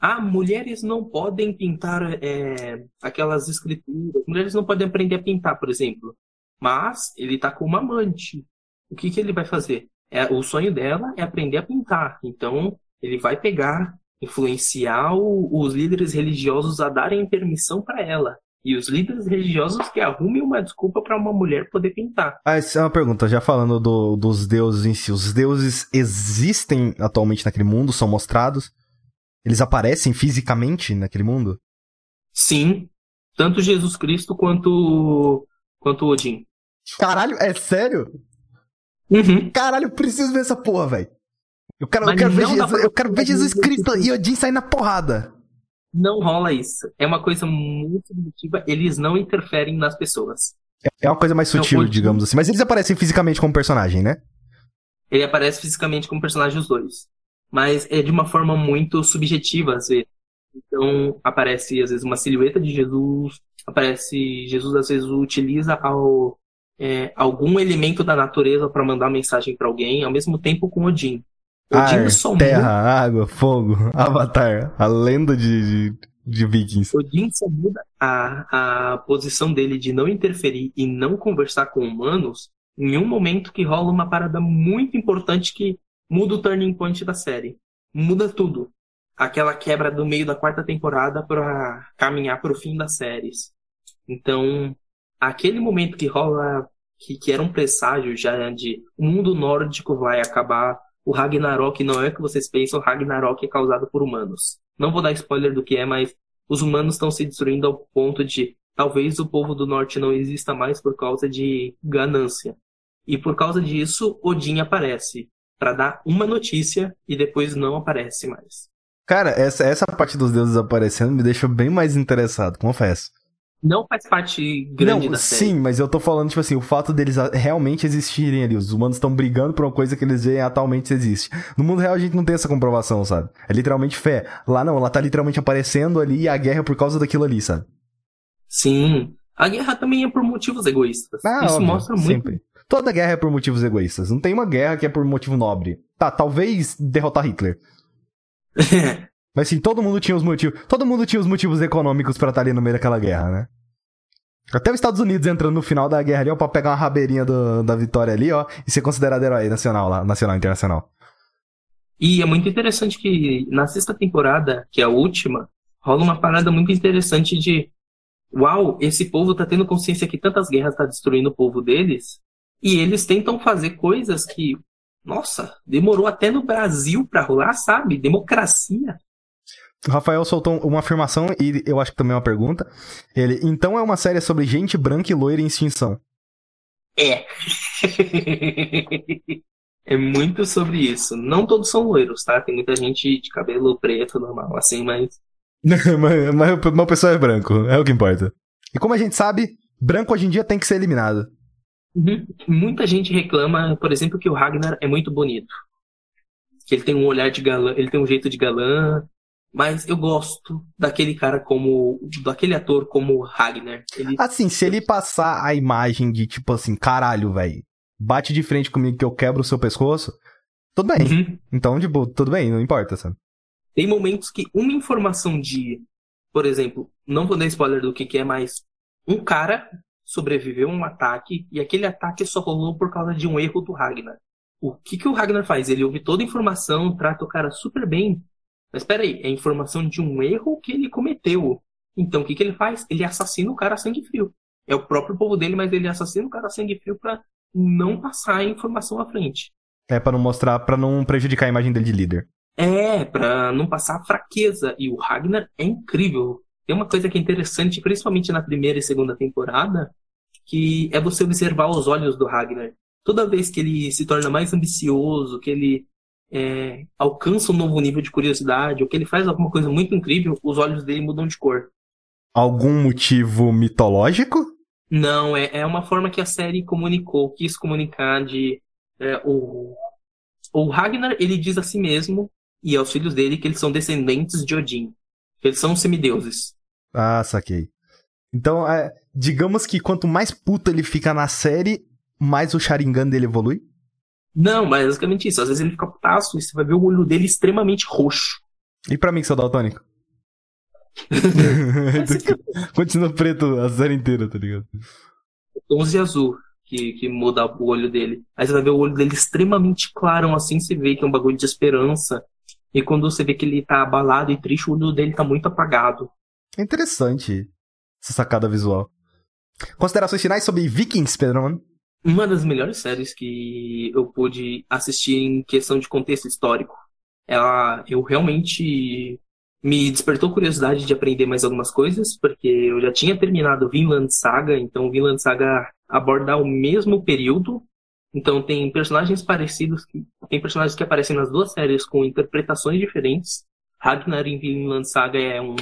Ah, mulheres não podem pintar é, aquelas escrituras, mulheres não podem aprender a pintar, por exemplo. Mas ele está com uma amante. O que, que ele vai fazer? É, o sonho dela é aprender a pintar. Então, ele vai pegar, influenciar o, os líderes religiosos a darem permissão para ela. E os líderes religiosos que arrumem uma desculpa para uma mulher poder pintar. Ah, essa é uma pergunta, já falando do, dos deuses em si. Os deuses existem atualmente naquele mundo? São mostrados? Eles aparecem fisicamente naquele mundo? Sim. Tanto Jesus Cristo quanto, quanto Odin. Caralho, é sério? Uhum. Caralho, preciso ver essa porra, velho. Eu quero, eu quero, ver, Jesus, eu quero ver Jesus Cristo e Odin sair na porrada. Não rola isso. É uma coisa muito subjetiva. Eles não interferem nas pessoas. É uma coisa mais sutil, então, digamos assim. Mas eles aparecem fisicamente como personagem, né? Ele aparece fisicamente como personagem os dois. Mas é de uma forma muito subjetiva, às vezes. Então aparece às vezes uma silhueta de Jesus, aparece Jesus às vezes utiliza ao, é, algum elemento da natureza para mandar mensagem para alguém, ao mesmo tempo com Odin. Odin Ar, só terra, água, fogo, [laughs] Avatar, a lenda de, de, de Vikings. Odin só muda a, a posição dele de não interferir e não conversar com humanos em um momento que rola uma parada muito importante que muda o turning point da série. Muda tudo. Aquela quebra do meio da quarta temporada para caminhar para o fim das séries. Então, aquele momento que rola, que, que era um presságio já de o mundo nórdico vai acabar, o Ragnarok não é o que vocês pensam, o Ragnarok é causado por humanos. Não vou dar spoiler do que é, mas os humanos estão se destruindo ao ponto de talvez o povo do norte não exista mais por causa de ganância. E por causa disso, Odin aparece para dar uma notícia e depois não aparece mais. Cara, essa, essa parte dos deuses aparecendo me deixa bem mais interessado, confesso. Não faz parte grande não, da série. Sim, mas eu tô falando, tipo assim, o fato deles realmente existirem ali. Os humanos estão brigando por uma coisa que eles veem atualmente existe. No mundo real a gente não tem essa comprovação, sabe? É literalmente fé. Lá não, ela tá literalmente aparecendo ali e a guerra é por causa daquilo ali, sabe? Sim. A guerra também é por motivos egoístas. Ah, Isso óbvio, mostra muito. Sempre. Toda guerra é por motivos egoístas. Não tem uma guerra que é por motivo nobre. Tá, talvez derrotar Hitler. [laughs] Mas sim, todo mundo tinha os motivos. Todo mundo tinha os motivos econômicos para estar ali no meio daquela guerra, né? Até os Estados Unidos entrando no final da guerra ali, ó, pra pegar uma rabeirinha do, da vitória ali, ó, e ser considerado herói nacional lá, nacional internacional. E é muito interessante que na sexta temporada, que é a última, rola uma parada muito interessante de uau, esse povo tá tendo consciência que tantas guerras tá destruindo o povo deles, e eles tentam fazer coisas que, nossa, demorou até no Brasil pra rolar, sabe? Democracia. O Rafael soltou uma afirmação e eu acho que também é uma pergunta. Ele, então é uma série sobre gente branca e loira em extinção. É. [laughs] é muito sobre isso. Não todos são loiros, tá? Tem muita gente de cabelo preto, normal, assim, mas. [laughs] mas, mas, mas o pessoal é branco, é o que importa. E como a gente sabe, branco hoje em dia tem que ser eliminado. Uhum. Muita gente reclama, por exemplo, que o Ragnar é muito bonito. Que ele tem um olhar de galã, ele tem um jeito de galã, mas eu gosto daquele cara como. daquele ator como Ragnar. Ele... Assim, se ele passar a imagem de tipo assim, caralho, velho, bate de frente comigo que eu quebro o seu pescoço, tudo bem. Uhum. Então, tipo, tudo bem, não importa, sabe? Tem momentos que uma informação de. Por exemplo, não vou dar spoiler do que, que é, mas um cara sobreviveu a um ataque e aquele ataque só rolou por causa de um erro do Ragnar. O que, que o Ragnar faz? Ele ouve toda a informação, trata o cara super bem. Mas espera aí, é informação de um erro que ele cometeu. Então o que, que ele faz? Ele assassina o cara a sangue frio. É o próprio povo dele, mas ele assassina o cara a sangue frio para não passar a informação à frente. É para não mostrar, para não prejudicar a imagem dele de líder. É, para não passar a fraqueza. E o Ragnar é incrível. Tem uma coisa que é interessante, principalmente na primeira e segunda temporada, que é você observar os olhos do Ragnar. Toda vez que ele se torna mais ambicioso, que ele é, alcança um novo nível de curiosidade, ou que ele faz alguma coisa muito incrível, os olhos dele mudam de cor. Algum motivo mitológico? Não, é, é uma forma que a série comunicou, quis comunicar de. É, o, o Ragnar, ele diz a si mesmo e aos filhos dele que eles são descendentes de Odin. Eles são semideuses. Ah, saquei. Então, é, digamos que quanto mais puto ele fica na série, mais o Sharingan dele evolui? Não, mas é basicamente isso. Às vezes ele fica putaço e você vai ver o olho dele extremamente roxo. E pra mim que sou daltônico? [laughs] Continua preto a série inteira, tá ligado? Tons de azul que, que muda o olho dele. Aí você vai ver o olho dele extremamente claro, assim você vê que é um bagulho de esperança. E quando você vê que ele tá abalado e triste, o olho dele tá muito apagado. É interessante essa sacada visual. Considerações finais sobre Vikings, Pedro? Uma das melhores séries que eu pude assistir em questão de contexto histórico. Ela, eu realmente me despertou curiosidade de aprender mais algumas coisas, porque eu já tinha terminado Vinland Saga, então Vinland Saga aborda o mesmo período. Então tem personagens parecidos, tem personagens que aparecem nas duas séries com interpretações diferentes. Ragnar em Vinland Saga é um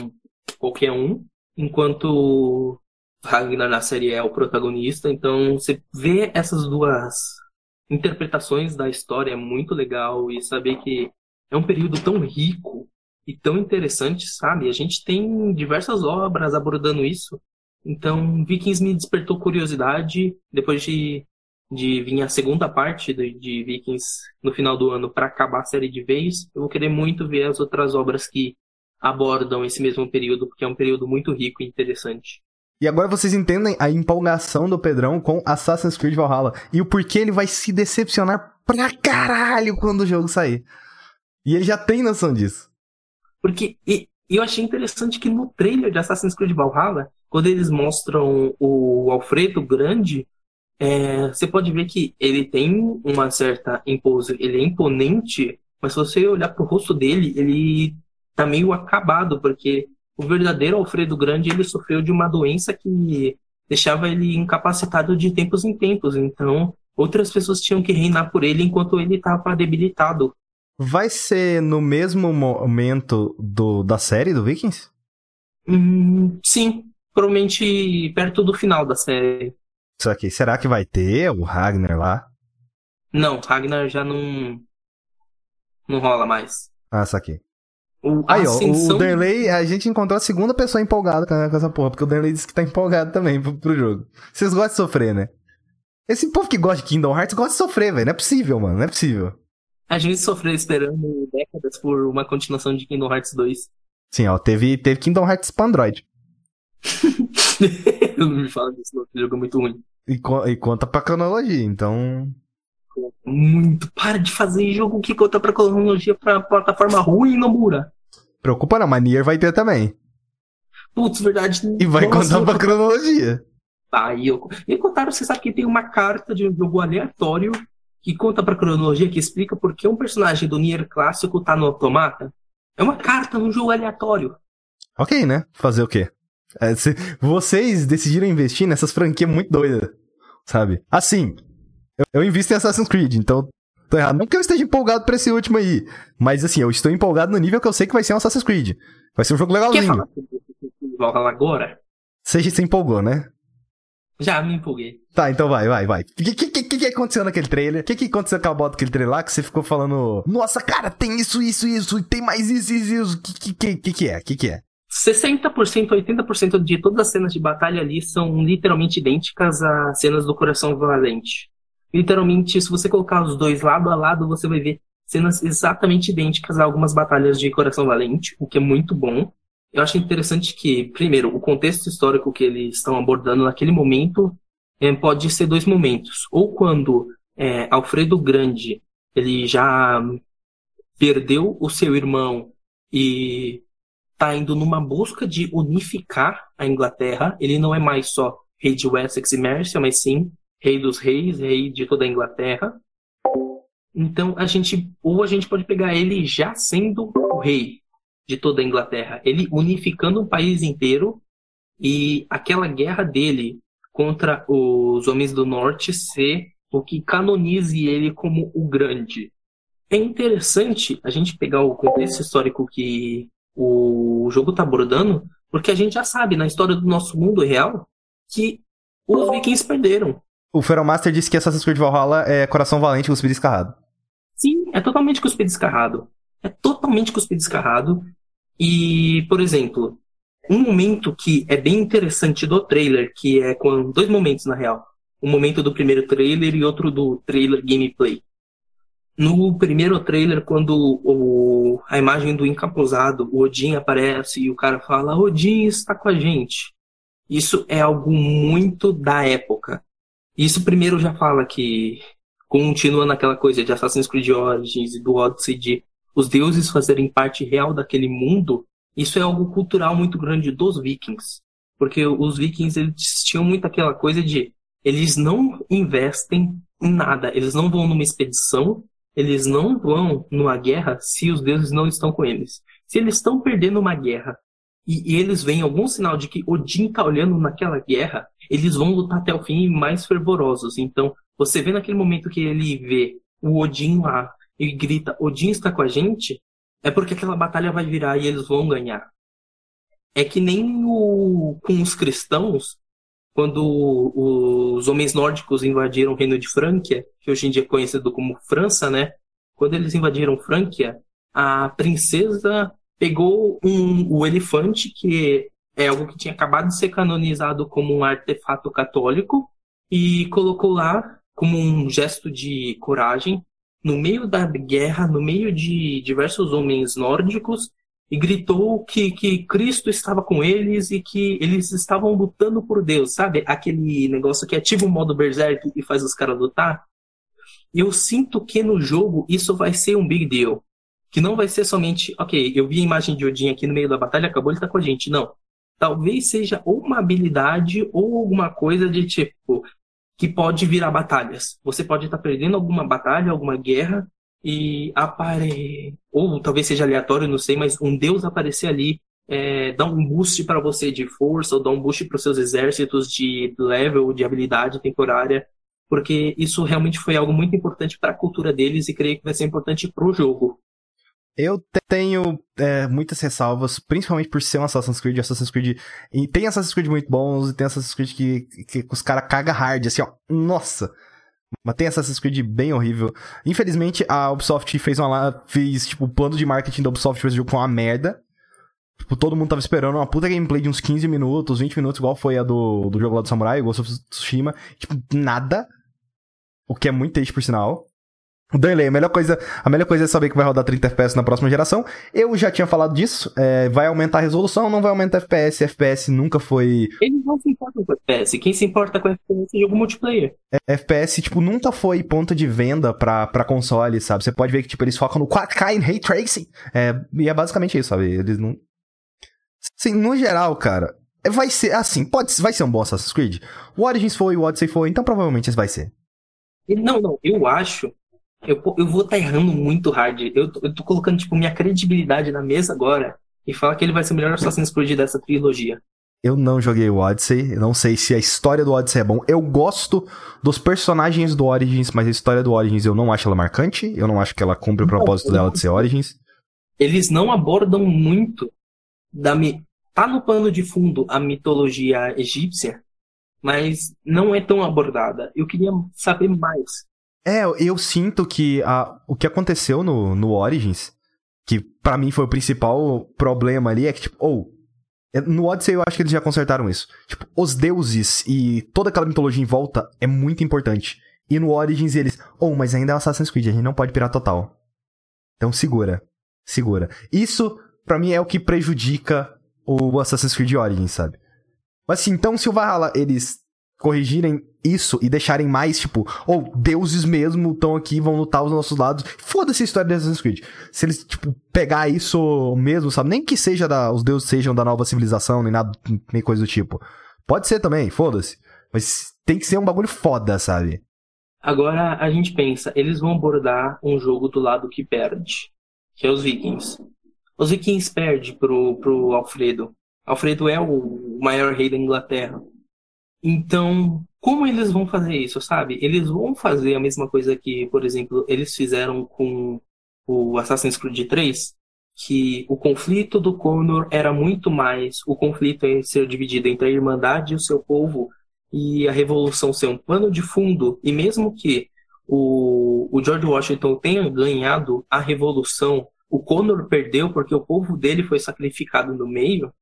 qualquer um, enquanto Ragnar na série é o protagonista. Então você vê essas duas interpretações da história é muito legal e saber que é um período tão rico e tão interessantes, sabe? A gente tem diversas obras abordando isso. Então, Vikings me despertou curiosidade depois de, de vir a segunda parte de, de Vikings no final do ano para acabar a série de vez. Eu vou querer muito ver as outras obras que abordam esse mesmo período, porque é um período muito rico e interessante. E agora vocês entendem a empolgação do Pedrão com Assassin's Creed Valhalla e o porquê ele vai se decepcionar pra caralho quando o jogo sair. E ele já tem noção disso. Porque e, eu achei interessante que no trailer de Assassin's Creed Valhalla, quando eles mostram o Alfredo grande, é, você pode ver que ele tem uma certa impose, ele é imponente, mas se você olhar pro rosto dele, ele tá meio acabado, porque o verdadeiro Alfredo Grande ele sofreu de uma doença que deixava ele incapacitado de tempos em tempos. Então, outras pessoas tinham que reinar por ele enquanto ele estava debilitado. Vai ser no mesmo momento do, da série do Vikings? Hum, sim, provavelmente perto do final da série. Isso aqui, será que vai ter o Ragnar lá? Não, Ragnar já não não rola mais. Ah, isso aqui. O Aí, ascensão... ó, o Derley, a gente encontrou a segunda pessoa empolgada com essa porra, porque o Derley disse que tá empolgado também pro, pro jogo. Vocês gostam de sofrer, né? Esse povo que gosta de Kingdom Hearts gosta de sofrer, velho. Não é possível, mano. Não é possível. A gente sofreu esperando décadas por uma continuação de Kingdom Hearts 2. Sim, ó, teve, teve Kingdom Hearts pra Android. [laughs] não me fala disso, não. Esse jogo é muito ruim. E, e conta pra cronologia, então. Muito. Para de fazer jogo que conta pra cronologia pra plataforma ruim, Nomura. Preocupa não, mas Nier vai ter também. Putz, verdade. E vai Nossa, contar pra cronologia. Tá, e eu. E contaram, você sabe que tem uma carta de um jogo aleatório que conta pra cronologia, que explica por que um personagem do Nier clássico tá no automata. É uma carta num jogo aleatório. Ok, né? Fazer o quê? É, se, vocês decidiram investir nessas franquias muito doidas, sabe? Assim, eu, eu invisto em Assassin's Creed, então tô errado. Não que eu esteja empolgado pra esse último aí, mas assim, eu estou empolgado no nível que eu sei que vai ser um Assassin's Creed. Vai ser um jogo legalzinho. Sobre agora? Você se empolgou, né? Já me empolguei. Tá, então vai, vai, vai. O que, que, que, que aconteceu naquele trailer? O que, que aconteceu com a bota daquele trailer lá que você ficou falando? Nossa, cara, tem isso, isso, isso, e tem mais isso, isso, isso. O que, que, que, que é? O que, que é? 60%, 80% de todas as cenas de batalha ali são literalmente idênticas às cenas do Coração Valente. Literalmente, se você colocar os dois lado a lado, você vai ver cenas exatamente idênticas a algumas batalhas de Coração Valente, o que é muito bom. Eu acho interessante que, primeiro, o contexto histórico que eles estão abordando naquele momento é, pode ser dois momentos. Ou quando é, Alfredo Grande ele já perdeu o seu irmão e está indo numa busca de unificar a Inglaterra. Ele não é mais só rei de Wessex e Mercia, mas sim rei dos reis, rei de toda a Inglaterra. Então a gente ou a gente pode pegar ele já sendo o rei de toda a Inglaterra, ele unificando um país inteiro e aquela guerra dele contra os homens do norte ser o que canonize ele como o grande. É interessante a gente pegar o contexto histórico que o jogo está abordando, porque a gente já sabe na história do nosso mundo real que os vikings perderam. O Feromaster disse que Assassin's Creed Valhalla é coração valente cuspido escarrado. Sim, é totalmente cuspido escarrado. É totalmente cuspido escarrado. E, por exemplo, um momento que é bem interessante do trailer, que é com dois momentos na real. Um momento do primeiro trailer e outro do trailer gameplay. No primeiro trailer, quando o, a imagem do encapuzado, o Odin aparece e o cara fala: Odin está com a gente. Isso é algo muito da época. Isso primeiro já fala que continua naquela coisa de Assassin's Creed Origins e do Odyssey de os deuses fazerem parte real daquele mundo. Isso é algo cultural muito grande dos vikings. Porque os vikings eles tinham muito aquela coisa de eles não investem em nada, eles não vão numa expedição eles não vão numa guerra se os deuses não estão com eles. Se eles estão perdendo uma guerra e, eles veem algum sinal de que Odin está olhando naquela guerra, eles vão lutar até o fim mais fervorosos. Então, você vê naquele momento que ele vê o Odin lá e grita: Odin está com a gente, é porque aquela batalha vai virar e eles vão ganhar. É que nem o, com os cristãos, quando os homens nórdicos invadiram o reino de Frânquia, que hoje em dia é conhecido como França, né? Quando eles invadiram Frânquia, a princesa pegou um, o elefante, que é algo que tinha acabado de ser canonizado como um artefato católico, e colocou lá como um gesto de coragem, no meio da guerra, no meio de diversos homens nórdicos, e gritou que, que Cristo estava com eles e que eles estavam lutando por Deus, sabe? Aquele negócio que ativa o modo Berserk e faz os caras lutar. Eu sinto que no jogo isso vai ser um big deal. Que não vai ser somente, ok, eu vi a imagem de Odin aqui no meio da batalha, acabou ele tá com a gente. Não. Talvez seja ou uma habilidade ou alguma coisa de tipo, que pode virar batalhas. Você pode estar tá perdendo alguma batalha, alguma guerra, e apare... ou talvez seja aleatório, não sei, mas um deus aparecer ali, é, dá um boost para você de força, ou dá um boost para os seus exércitos de level, de habilidade temporária, porque isso realmente foi algo muito importante para a cultura deles e creio que vai ser importante para o jogo. Eu tenho é, muitas ressalvas, principalmente por ser um Assassin's Creed. Assassin's Creed. E tem Assassin's Creed muito bons, e tem Assassin's Creed que, que, os caras cagam hard, assim, ó. Nossa! Mas tem Assassin's Creed bem horrível. Infelizmente, a Ubisoft fez uma fez, tipo, o plano de marketing da Ubisoft fez o jogo com uma merda. Tipo, todo mundo tava esperando uma puta gameplay de uns 15 minutos, 20 minutos, igual foi a do, do jogo lá do Samurai, Ghost of Tsushima. Tipo, nada. O que é muito triste, por sinal. Delay, a melhor coisa, a melhor coisa é saber que vai rodar 30 FPS na próxima geração. Eu já tinha falado disso. É, vai aumentar a resolução, não vai aumentar FPS. FPS nunca foi. Eles não se importam com FPS. Quem se importa com FPS é jogo multiplayer. É, FPS, tipo, nunca foi ponta de venda pra, pra console, sabe? Você pode ver que, tipo, eles focam no 4K em Ray Tracing. É, e é basicamente isso, sabe? Eles não. Sim, no geral, cara, vai ser assim, pode, vai ser um bom Assassin's Creed. O Origins foi, o Odyssey foi, então provavelmente esse vai ser. Não, não, eu acho eu, eu vou estar tá errando muito hard. Eu, eu tô colocando, tipo, minha credibilidade na mesa agora e falar que ele vai ser o melhor Assassin's Creed dessa trilogia. Eu não joguei o Odyssey, não sei se a história do Odyssey é bom. Eu gosto dos personagens do Origins, mas a história do Origins eu não acho ela marcante, eu não acho que ela cumpre o propósito dela de ser Origins. Eles não abordam muito da mi... tá no pano de fundo a mitologia egípcia, mas não é tão abordada. Eu queria saber mais. É, eu sinto que a, o que aconteceu no, no Origins, que para mim foi o principal problema ali, é que, tipo, ou. Oh, no Odyssey eu acho que eles já consertaram isso. Tipo, os deuses e toda aquela mitologia em volta é muito importante. E no Origins eles, ou, oh, mas ainda é Assassin's Creed, a gente não pode pirar total. Então segura. Segura. Isso, para mim, é o que prejudica o Assassin's Creed Origins, sabe? Mas assim, então se o Valhalla eles corrigirem isso e deixarem mais, tipo, ou oh, deuses mesmo estão aqui, vão lutar aos nossos lados. Foda-se a história de Assassin's Creed. Se eles, tipo, pegar isso mesmo, sabe? Nem que seja da, os deuses sejam da nova civilização, nem nada, nem coisa do tipo. Pode ser também, foda-se. Mas tem que ser um bagulho foda, sabe? Agora a gente pensa, eles vão abordar um jogo do lado que perde, que é os Vikings. Os Vikings perdem pro, pro Alfredo. Alfredo é o maior rei da Inglaterra. Então, como eles vão fazer isso, sabe? Eles vão fazer a mesma coisa que, por exemplo, eles fizeram com o Assassin's Creed 3, que o conflito do Connor era muito mais o conflito em ser dividido entre a Irmandade e o seu povo e a Revolução ser um pano de fundo, e mesmo que o, o George Washington tenha ganhado a Revolução, o Connor perdeu porque o povo dele foi sacrificado no meio,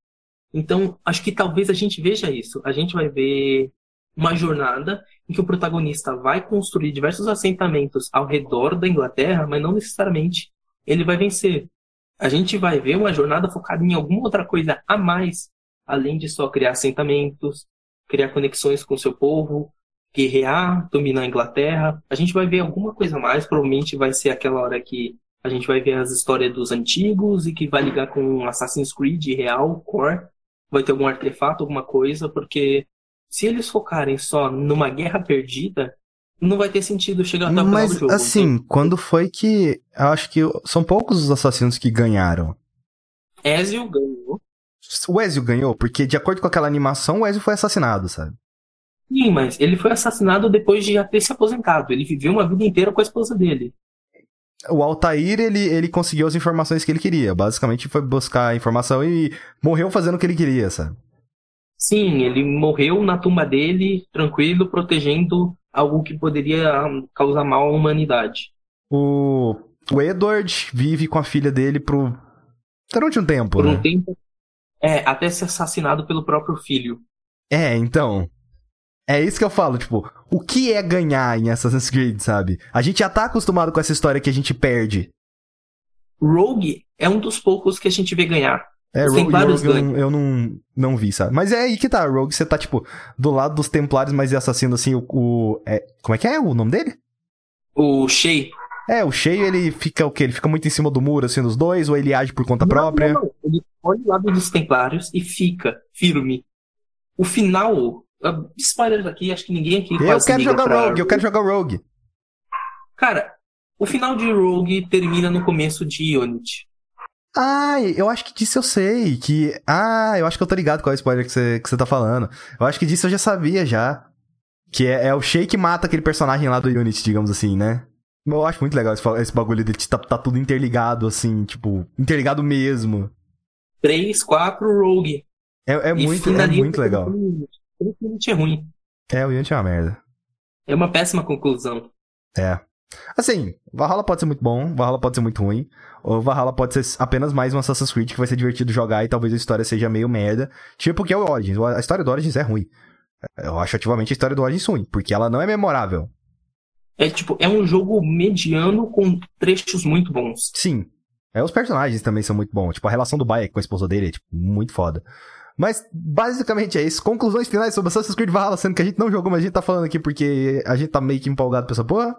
então, acho que talvez a gente veja isso. A gente vai ver uma jornada em que o protagonista vai construir diversos assentamentos ao redor da Inglaterra, mas não necessariamente ele vai vencer. A gente vai ver uma jornada focada em alguma outra coisa a mais, além de só criar assentamentos, criar conexões com o seu povo, guerrear, dominar a Inglaterra. A gente vai ver alguma coisa a mais, provavelmente vai ser aquela hora que a gente vai ver as histórias dos antigos e que vai ligar com Assassin's Creed real, core, vai ter algum artefato, alguma coisa, porque se eles focarem só numa guerra perdida, não vai ter sentido chegar até o Mas, final do jogo. assim, então... quando foi que. Eu acho que são poucos os assassinos que ganharam. Ezio ganhou. O Ezio ganhou, porque de acordo com aquela animação, o Ezio foi assassinado, sabe? Sim, mas ele foi assassinado depois de já ter se aposentado. Ele viveu uma vida inteira com a esposa dele o Altair, ele, ele conseguiu as informações que ele queria. Basicamente foi buscar a informação e morreu fazendo o que ele queria, sabe? Sim, ele morreu na tumba dele, tranquilo, protegendo algo que poderia causar mal à humanidade. O, o Edward vive com a filha dele pro. Durante um tempo, Por né? um tempo. É, até ser assassinado pelo próprio filho. É, então. É isso que eu falo, tipo, o que é ganhar em Assassin's Creed, sabe? A gente já tá acostumado com essa história que a gente perde. Rogue é um dos poucos que a gente vê ganhar. É, Rogue, Rogue eu, não, eu não, não vi, sabe? Mas é aí que tá, Rogue, você tá, tipo, do lado dos Templários, mas assassino, assim, o... o- é, como é que é o nome dele? O Shay. É, o cheio, ele fica o quê? Ele fica muito em cima do muro, assim, dos dois, ou ele age por conta própria? Não, não, não. Ele olha o lado dos Templários e fica firme. O final. Spoilers aqui, acho que ninguém aqui Eu quero jogar pra Rogue, eu quero jogar Rogue. Cara, o final de Rogue termina no começo de Unity. Ah, eu acho que disso eu sei, que... Ah, eu acho que eu tô ligado qual é o spoiler que você, que você tá falando. Eu acho que disso eu já sabia, já. Que é, é o Shea que mata aquele personagem lá do Unity, digamos assim, né? Eu acho muito legal esse, esse bagulho de tá, tá tudo interligado, assim, tipo, interligado mesmo. 3, 4, Rogue. É, é muito, é muito legal. Com Unity. Unity é ruim. É, o Unity é uma merda. É uma péssima conclusão. É. Assim, Valhalla pode ser muito bom, Valhalla pode ser muito ruim, ou Valhalla pode ser apenas mais um Assassin's Creed que vai ser divertido jogar e talvez a história seja meio merda. Tipo que é o Origins. A história do Origins é ruim. Eu acho ativamente a história do Origins ruim, porque ela não é memorável. É tipo, é um jogo mediano com trechos muito bons. Sim. É, os personagens também são muito bons. Tipo, a relação do Bayek com a esposa dele é, tipo, muito foda. Mas, basicamente é isso. Conclusões finais sobre Assassin's Creed Valhalla, sendo que a gente não jogou, mas a gente tá falando aqui porque a gente tá meio que empolgado pra essa porra.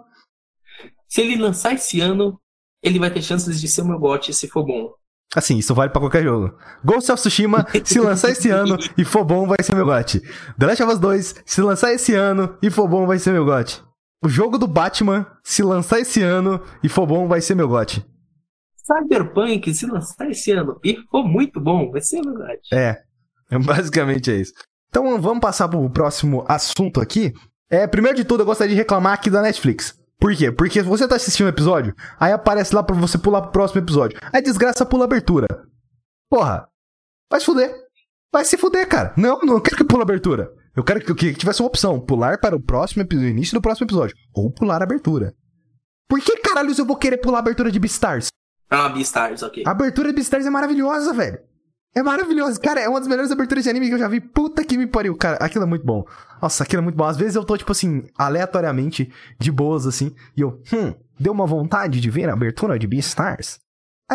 Se ele lançar esse ano, ele vai ter chances de ser o meu gote se for bom. Assim, isso vale pra qualquer jogo. Ghost of Tsushima, se lançar esse ano e for bom, vai ser meu gote. The Last of Us 2, se lançar esse ano e for bom, vai ser meu gote. O jogo do Batman, se lançar esse ano e for bom, vai ser meu gote. Cyberpunk, se lançar esse ano e for muito bom, vai ser verdade. É, basicamente é isso. Então vamos passar pro próximo assunto aqui. É, primeiro de tudo, eu gostaria de reclamar aqui da Netflix. Por quê? Porque você tá assistindo um episódio, aí aparece lá pra você pular pro próximo episódio. Aí desgraça pula abertura. Porra, vai se fuder. Vai se fuder, cara. Não, não quero que pula abertura. Eu quero que, que tivesse uma opção: pular para o próximo epi- o início do próximo episódio. Ou pular a abertura. Por que caralhos eu vou querer pular a abertura de Beastars? Ah, Beastars, ok. A abertura de Beastars é maravilhosa, velho. É maravilhosa. Cara, é uma das melhores aberturas de anime que eu já vi. Puta que me pariu, cara. Aquilo é muito bom. Nossa, aquilo é muito bom. Às vezes eu tô, tipo assim, aleatoriamente, de boas, assim, e eu, hum, deu uma vontade de ver a abertura de Beastars.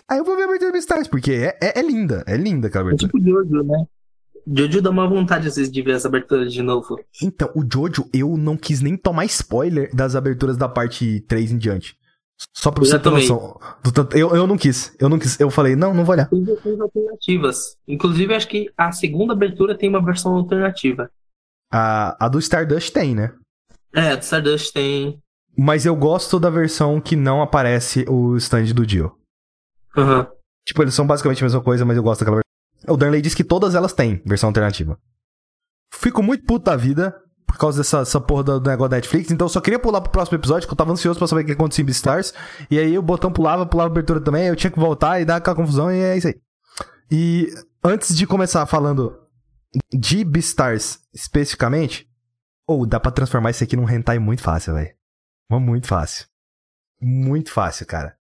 Aí eu vou ver a abertura de Beastars, porque é, é, é linda. É linda aquela É abertura. tipo Jojo, né? Jojo dá uma vontade às vezes de ver essa abertura de novo. Então, o Jojo, eu não quis nem tomar spoiler das aberturas da parte 3 em diante. Só pra Eu você ter noção. do tanto- eu, eu não quis. Eu não quis. Eu falei, não, não vou olhar. Tem versões alternativas. Inclusive, acho que a segunda abertura tem uma versão alternativa. A, a do Stardust tem, né? É, do Stardust tem. Mas eu gosto da versão que não aparece o stand do Dio. Aham. Tipo, eles são basicamente a mesma coisa, mas eu gosto daquela versão. O Darnley disse que todas elas têm versão alternativa. Fico muito puto da vida por causa dessa, dessa porra do negócio da Netflix, então eu só queria pular pro próximo episódio, que eu tava ansioso pra saber o que acontecia em Beastars. E aí o botão pulava, pulava a abertura também, eu tinha que voltar e dar aquela confusão, e é isso aí. E antes de começar falando de Beastars especificamente, ou dá pra transformar isso aqui num hentai muito fácil, velho. Muito fácil. Muito fácil, cara.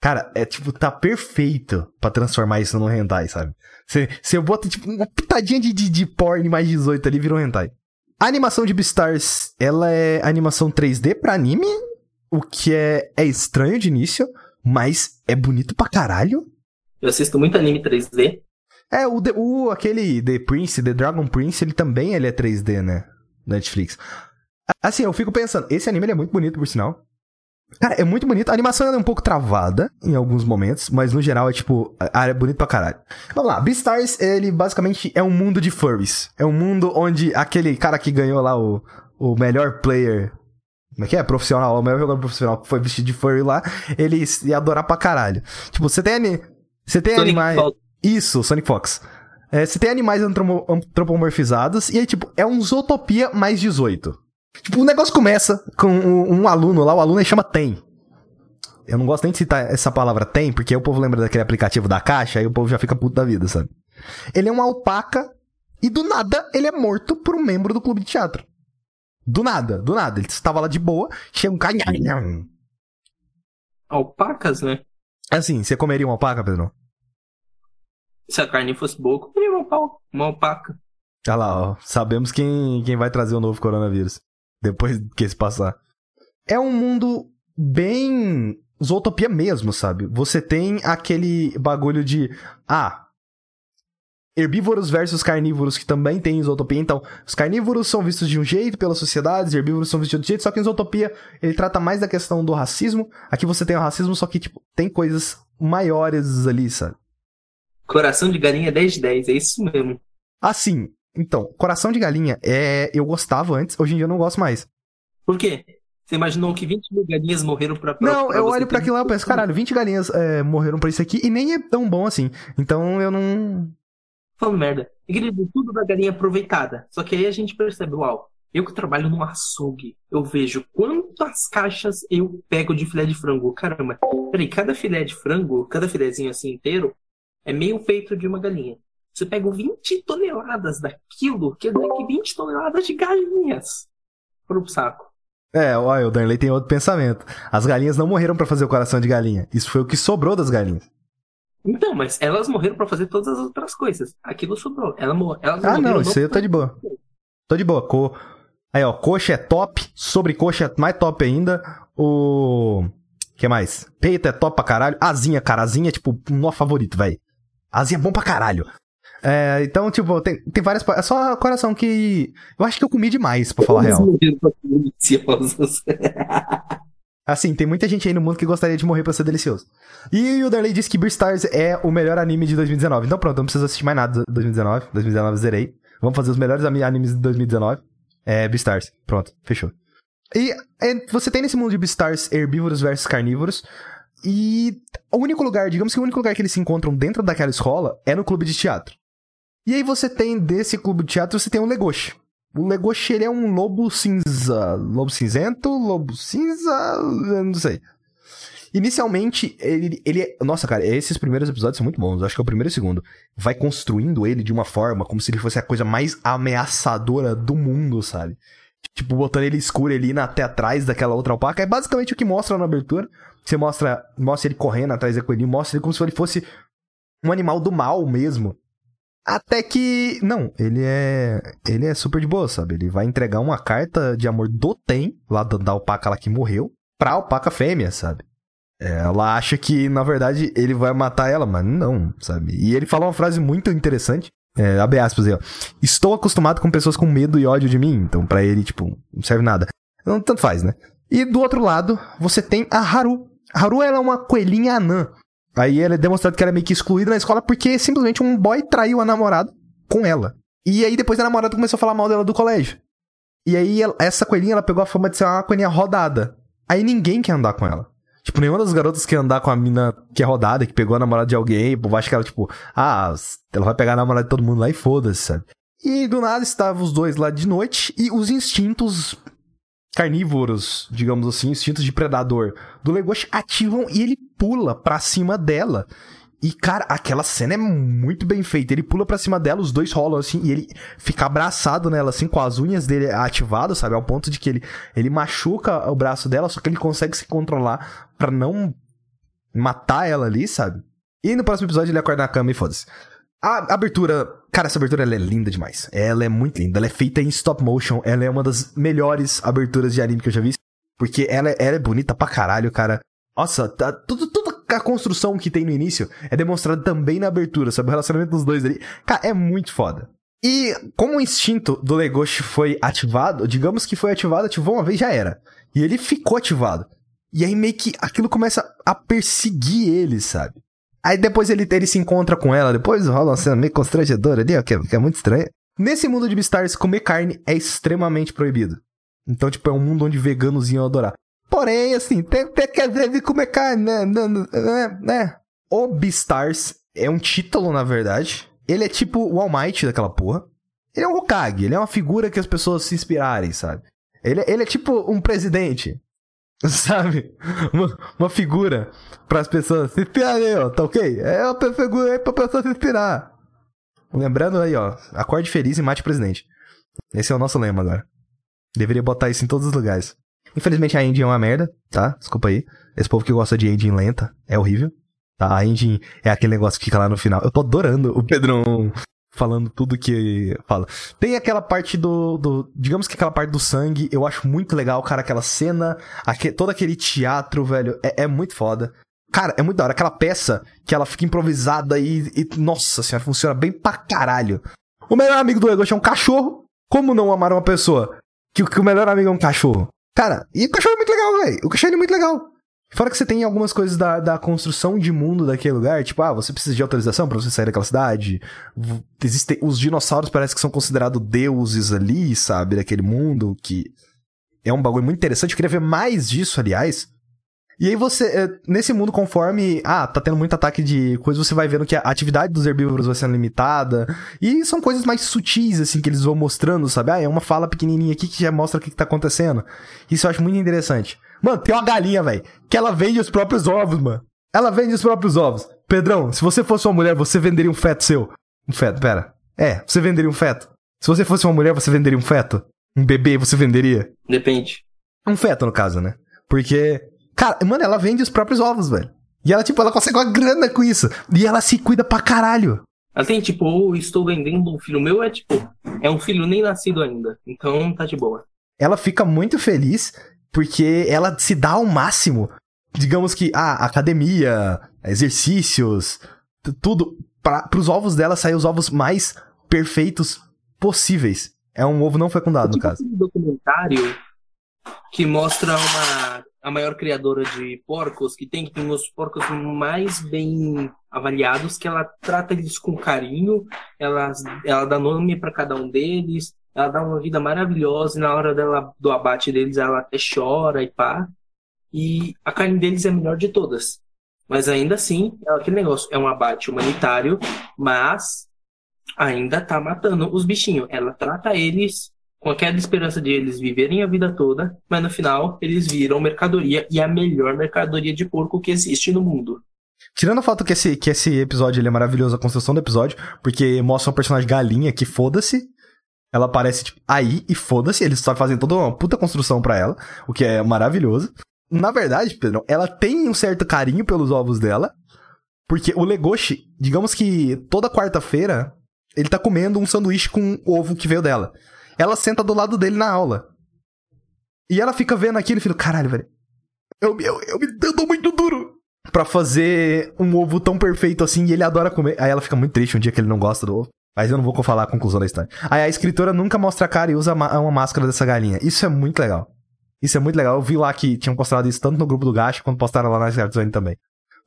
Cara, é tipo, tá perfeito pra transformar isso num hentai, sabe? Eu boto, tipo, uma pitadinha de, de, de porn mais 18 ali, vira um hentai. A animação de Beastars, ela é animação 3D pra anime, o que é, é estranho de início, mas é bonito pra caralho. Eu assisto muito anime 3D. É, o, o aquele The Prince, The Dragon Prince, ele também ele é 3D, né? Netflix. Assim, eu fico pensando, esse anime é muito bonito, por sinal. Cara, é muito bonito. A animação é um pouco travada em alguns momentos, mas no geral é tipo, a- é bonito pra caralho. Vamos lá, Beastars, ele basicamente é um mundo de furries. É um mundo onde aquele cara que ganhou lá o, o melhor player. Como é que é? Profissional, o melhor jogador profissional que foi vestido de furry lá, ele ia adorar pra caralho. Tipo, você tem, você tem Sonic animais. Fox. Isso, Sonic Fox. É, você tem animais antropomorfizados e aí, tipo, é um Zootopia mais 18. Tipo, o negócio começa com um, um aluno lá, o aluno ele chama Tem. Eu não gosto nem de citar essa palavra Tem, porque aí o povo lembra daquele aplicativo da caixa, aí o povo já fica puto da vida, sabe? Ele é uma alpaca e do nada ele é morto por um membro do clube de teatro. Do nada, do nada. Ele estava lá de boa, chega um cara. Alpacas, né? Assim, você comeria uma alpaca, Pedro? Se a carne fosse boa, eu comeria uma, alpaca. Olha lá, ó. Sabemos quem, quem vai trazer o novo coronavírus. Depois que esse passar. É um mundo bem Zootopia mesmo, sabe? Você tem aquele bagulho de. Ah. Herbívoros versus carnívoros que também tem Zootopia. Então, os carnívoros são vistos de um jeito pelas sociedades, os herbívoros são vistos de outro jeito, só que em Zootopia ele trata mais da questão do racismo. Aqui você tem o racismo, só que, tipo, tem coisas maiores ali, sabe? Coração de galinha 10 de 10, é isso mesmo. Assim, então, coração de galinha é. Eu gostava antes, hoje em dia eu não gosto mais. Por quê? Você imaginou que 20 mil galinhas morreram pra. pra Não, pra eu olho pra ter- aquilo lá e penso, caralho, 20 galinhas é, morreram pra isso aqui e nem é tão bom assim. Então eu não. Falando merda. Querido, tudo da galinha aproveitada. Só que aí a gente percebe, uau, eu que trabalho num açougue, eu vejo quantas caixas eu pego de filé de frango. Caramba, peraí, cada filé de frango, cada filézinho assim inteiro, é meio peito de uma galinha. Você pega 20 toneladas daquilo, que 20 toneladas de galinhas pro saco. É, olha, o Darley tem outro pensamento. As galinhas não morreram pra fazer o coração de galinha. Isso foi o que sobrou das galinhas. Então, mas elas morreram pra fazer todas as outras coisas. Aquilo sobrou. Ela mor elas Ah, não, isso aí eu tô de boa. Tô de boa. Co... Aí, ó, coxa é top, sobrecoxa é mais top ainda. O. que mais? Peito é top pra caralho. Asinha, cara, asinha é tipo o meu favorito, velho. Asinha é bom pra caralho. É, então, tipo, tem, tem várias. É só coração que. Eu acho que eu comi demais, pra falar a real. [laughs] Assim, tem muita gente aí no mundo que gostaria de morrer pra ser delicioso. E o Darley disse que Beastars é o melhor anime de 2019. Então pronto, não preciso assistir mais nada de 2019. 2019 eu zerei. Vamos fazer os melhores animes de 2019. É Beastars. Pronto, fechou. E é, você tem nesse mundo de Beastars herbívoros versus carnívoros. E o único lugar, digamos que o único lugar que eles se encontram dentro daquela escola é no clube de teatro. E aí você tem desse clube de teatro, você tem o Legoshi. O Legoshi, ele é um lobo cinza. Lobo cinzento? Lobo cinza? Não sei. Inicialmente, ele, ele é. Nossa, cara, esses primeiros episódios são muito bons. Acho que é o primeiro e o segundo. Vai construindo ele de uma forma como se ele fosse a coisa mais ameaçadora do mundo, sabe? Tipo, botando ele escuro ali na- até atrás daquela outra alpaca. É basicamente o que mostra na abertura. Você mostra, mostra ele correndo atrás da coelhinho, mostra ele como se ele fosse um animal do mal mesmo. Até que. Não, ele é. Ele é super de boa, sabe? Ele vai entregar uma carta de amor do Tem, lá da, da alpaca lá que morreu, pra alpaca fêmea, sabe? É, Ela acha que, na verdade, ele vai matar ela, mas não, sabe? E ele fala uma frase muito interessante. É, abre aspas aí, ó. Estou acostumado com pessoas com medo e ódio de mim, então pra ele, tipo, não serve nada. Não, tanto faz, né? E do outro lado, você tem a Haru. A Haru, ela é uma coelhinha anã. Aí ela é demonstrado que ela é meio que excluída na escola porque simplesmente um boy traiu a namorada com ela. E aí depois a namorada começou a falar mal dela do colégio. E aí essa coelhinha, ela pegou a fama de ser uma coelhinha rodada. Aí ninguém quer andar com ela. Tipo, nenhuma das garotas quer andar com a mina que é rodada, que pegou a namorada de alguém, pô, acho que ela, tipo, ah, ela vai pegar a namorada de todo mundo lá e foda-se, sabe? E do nada estavam os dois lá de noite e os instintos carnívoros, digamos assim, instintos de predador do Legoshi ativam e ele pula pra cima dela. E, cara, aquela cena é muito bem feita. Ele pula pra cima dela, os dois rolam assim, e ele fica abraçado nela, assim, com as unhas dele ativadas, sabe? Ao ponto de que ele, ele machuca o braço dela, só que ele consegue se controlar pra não matar ela ali, sabe? E no próximo episódio ele acorda na cama e foda-se. A abertura, cara, essa abertura ela é linda demais. Ela é muito linda. Ela é feita em stop motion. Ela é uma das melhores aberturas de anime que eu já vi. Porque ela, ela é bonita pra caralho, cara. Nossa, tá, tudo, toda a construção que tem no início é demonstrada também na abertura, sabe? O relacionamento dos dois ali. Cara, é muito foda. E como o instinto do Legoshi foi ativado, digamos que foi ativado, ativou uma vez já era. E ele ficou ativado. E aí meio que aquilo começa a perseguir ele, sabe? Aí depois ele, ele se encontra com ela, depois rola uma cena meio constrangedora ali, ó, que é, que é muito estranha. Nesse mundo de Beastars, comer carne é extremamente proibido. Então, tipo, é um mundo onde veganos iam adorar. Porém, assim, tem, tem que vezes comer carne, né? né, né? O Beastars é um título, na verdade. Ele é tipo o All Might daquela porra. Ele é um Hokage, ele é uma figura que as pessoas se inspirarem, sabe? Ele, ele é tipo um presidente. [laughs] Sabe? Uma, uma figura para as pessoas se inspirarem, ó, tá ok? É uma figura aí pra pessoa se inspirar. Lembrando aí, ó, acorde feliz e mate o presidente. Esse é o nosso lema agora. Deveria botar isso em todos os lugares. Infelizmente a engine é uma merda, tá? Desculpa aí. Esse povo que gosta de engine lenta é horrível. Tá? A engine é aquele negócio que fica lá no final. Eu tô adorando o Pedrão falando tudo que fala. Tem aquela parte do, do, Digamos que aquela parte do sangue, eu acho muito legal, cara. Aquela cena, aquele, todo aquele teatro, velho, é, é, muito foda. Cara, é muito da hora. Aquela peça que ela fica improvisada e, e. Nossa senhora, funciona bem pra caralho. O melhor amigo do Legoshi é um cachorro. Como não amar uma pessoa que, que o melhor amigo é um cachorro? Cara, e o cachorro é muito legal, velho. O cachorro é muito legal. Fora que você tem algumas coisas da, da construção de mundo daquele lugar, tipo, ah, você precisa de autorização para você sair daquela cidade. Existem os dinossauros parece que são considerados deuses ali, sabe, daquele mundo, que é um bagulho muito interessante. Eu queria ver mais disso, aliás. E aí você, é, nesse mundo, conforme, ah, tá tendo muito ataque de coisas, você vai vendo que a atividade dos herbívoros vai sendo limitada. E são coisas mais sutis, assim, que eles vão mostrando, sabe? Ah, é uma fala pequenininha aqui que já mostra o que, que tá acontecendo. Isso eu acho muito interessante. Mano, tem uma galinha, velho, que ela vende os próprios ovos, mano. Ela vende os próprios ovos. Pedrão, se você fosse uma mulher, você venderia um feto seu? Um feto, pera. É, você venderia um feto. Se você fosse uma mulher, você venderia um feto? Um bebê, você venderia? Depende. Um feto, no caso, né? Porque Cara, mano, ela vende os próprios ovos, velho. E ela, tipo, ela consegue uma grana com isso. E ela se cuida pra caralho. Ela tem, tipo, ou estou vendendo um filho meu, é tipo, é um filho nem nascido ainda. Então tá de boa. Ela fica muito feliz porque ela se dá ao máximo. Digamos que, ah, academia, exercícios, tudo. Para os ovos dela sair os ovos mais perfeitos possíveis. É um ovo não fecundado, no caso. Um documentário que mostra uma a maior criadora de porcos, que tem que ter os porcos mais bem avaliados, que ela trata eles com carinho, ela, ela dá nome para cada um deles, ela dá uma vida maravilhosa, e na hora dela, do abate deles ela até chora e pá. E a carne deles é a melhor de todas. Mas ainda assim, é aquele negócio, é um abate humanitário, mas ainda tá matando os bichinhos. Ela trata eles com aquela esperança de eles viverem a vida toda, mas no final eles viram mercadoria e a melhor mercadoria de porco que existe no mundo. Tirando a foto que esse, que esse episódio ele é maravilhoso, a construção do episódio, porque mostra um personagem galinha que foda-se. Ela aparece, tipo, aí e foda-se. Eles só fazem toda uma puta construção para ela, o que é maravilhoso. Na verdade, Pedro, ela tem um certo carinho pelos ovos dela, porque o Legoshi, digamos que toda quarta-feira, ele tá comendo um sanduíche com ovo que veio dela. Ela senta do lado dele na aula. E ela fica vendo aquilo e fica, caralho, velho. Eu, eu, eu, eu dou muito duro pra fazer um ovo tão perfeito assim e ele adora comer. Aí ela fica muito triste um dia que ele não gosta do ovo. Mas eu não vou falar a conclusão da história. Aí a escritora nunca mostra a cara e usa uma máscara dessa galinha. Isso é muito legal. Isso é muito legal. Eu vi lá que tinham postado isso tanto no grupo do Gacha quanto postaram lá na Zone também.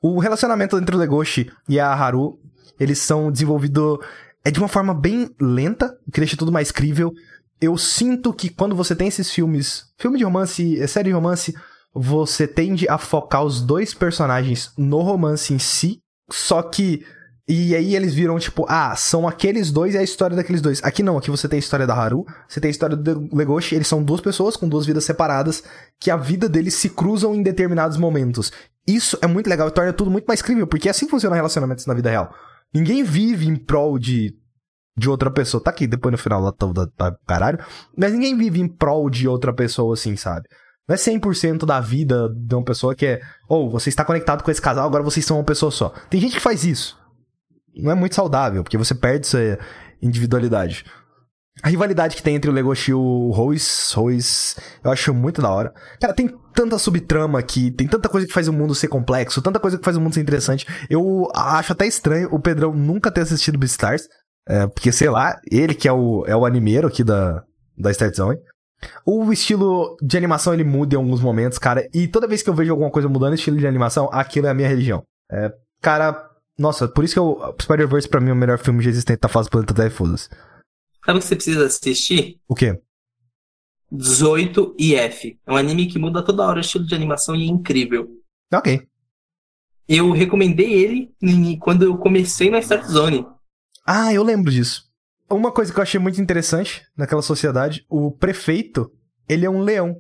O relacionamento entre o Legoshi e a Haru, eles são desenvolvidos é de uma forma bem lenta, que deixa tudo mais crível eu sinto que quando você tem esses filmes, filme de romance, é, série de romance, você tende a focar os dois personagens no romance em si, só que e aí eles viram, tipo, ah, são aqueles dois e a história daqueles dois. Aqui não, aqui você tem a história da Haru, você tem a história do Legoshi, eles são duas pessoas com duas vidas separadas, que a vida deles se cruzam em determinados momentos. Isso é muito legal e torna tudo muito mais crível, porque é assim funciona relacionamentos na vida real. Ninguém vive em prol de de outra pessoa. Tá aqui depois no final lá tá, tá caralho. Mas ninguém vive em prol de outra pessoa assim, sabe? Não é 100% da vida de uma pessoa que é, ou oh, você está conectado com esse casal, agora vocês são uma pessoa só. Tem gente que faz isso. Não é muito saudável, porque você perde essa individualidade. A rivalidade que tem entre o Legoshi e o Rose, Rose, eu acho muito da hora. Cara, tem tanta subtrama aqui, tem tanta coisa que faz o mundo ser complexo, tanta coisa que faz o mundo ser interessante. Eu acho até estranho o Pedrão nunca ter assistido Beastars. É, porque, sei lá, ele que é o, é o animeiro aqui da, da Start Zone. O estilo de animação ele muda em alguns momentos, cara. E toda vez que eu vejo alguma coisa mudando estilo de animação, aquilo é a minha religião. É, cara, nossa, por isso que o Spider-Verse pra mim é o melhor filme já existente da fase do planeta Terra foda-se. Sabe o que você precisa assistir? O quê? 18 e F. É um anime que muda toda hora o estilo de animação e é incrível. Ok. Eu recomendei ele quando eu comecei na Start Zone. Ah, eu lembro disso. Uma coisa que eu achei muito interessante naquela sociedade, o prefeito, ele é um leão.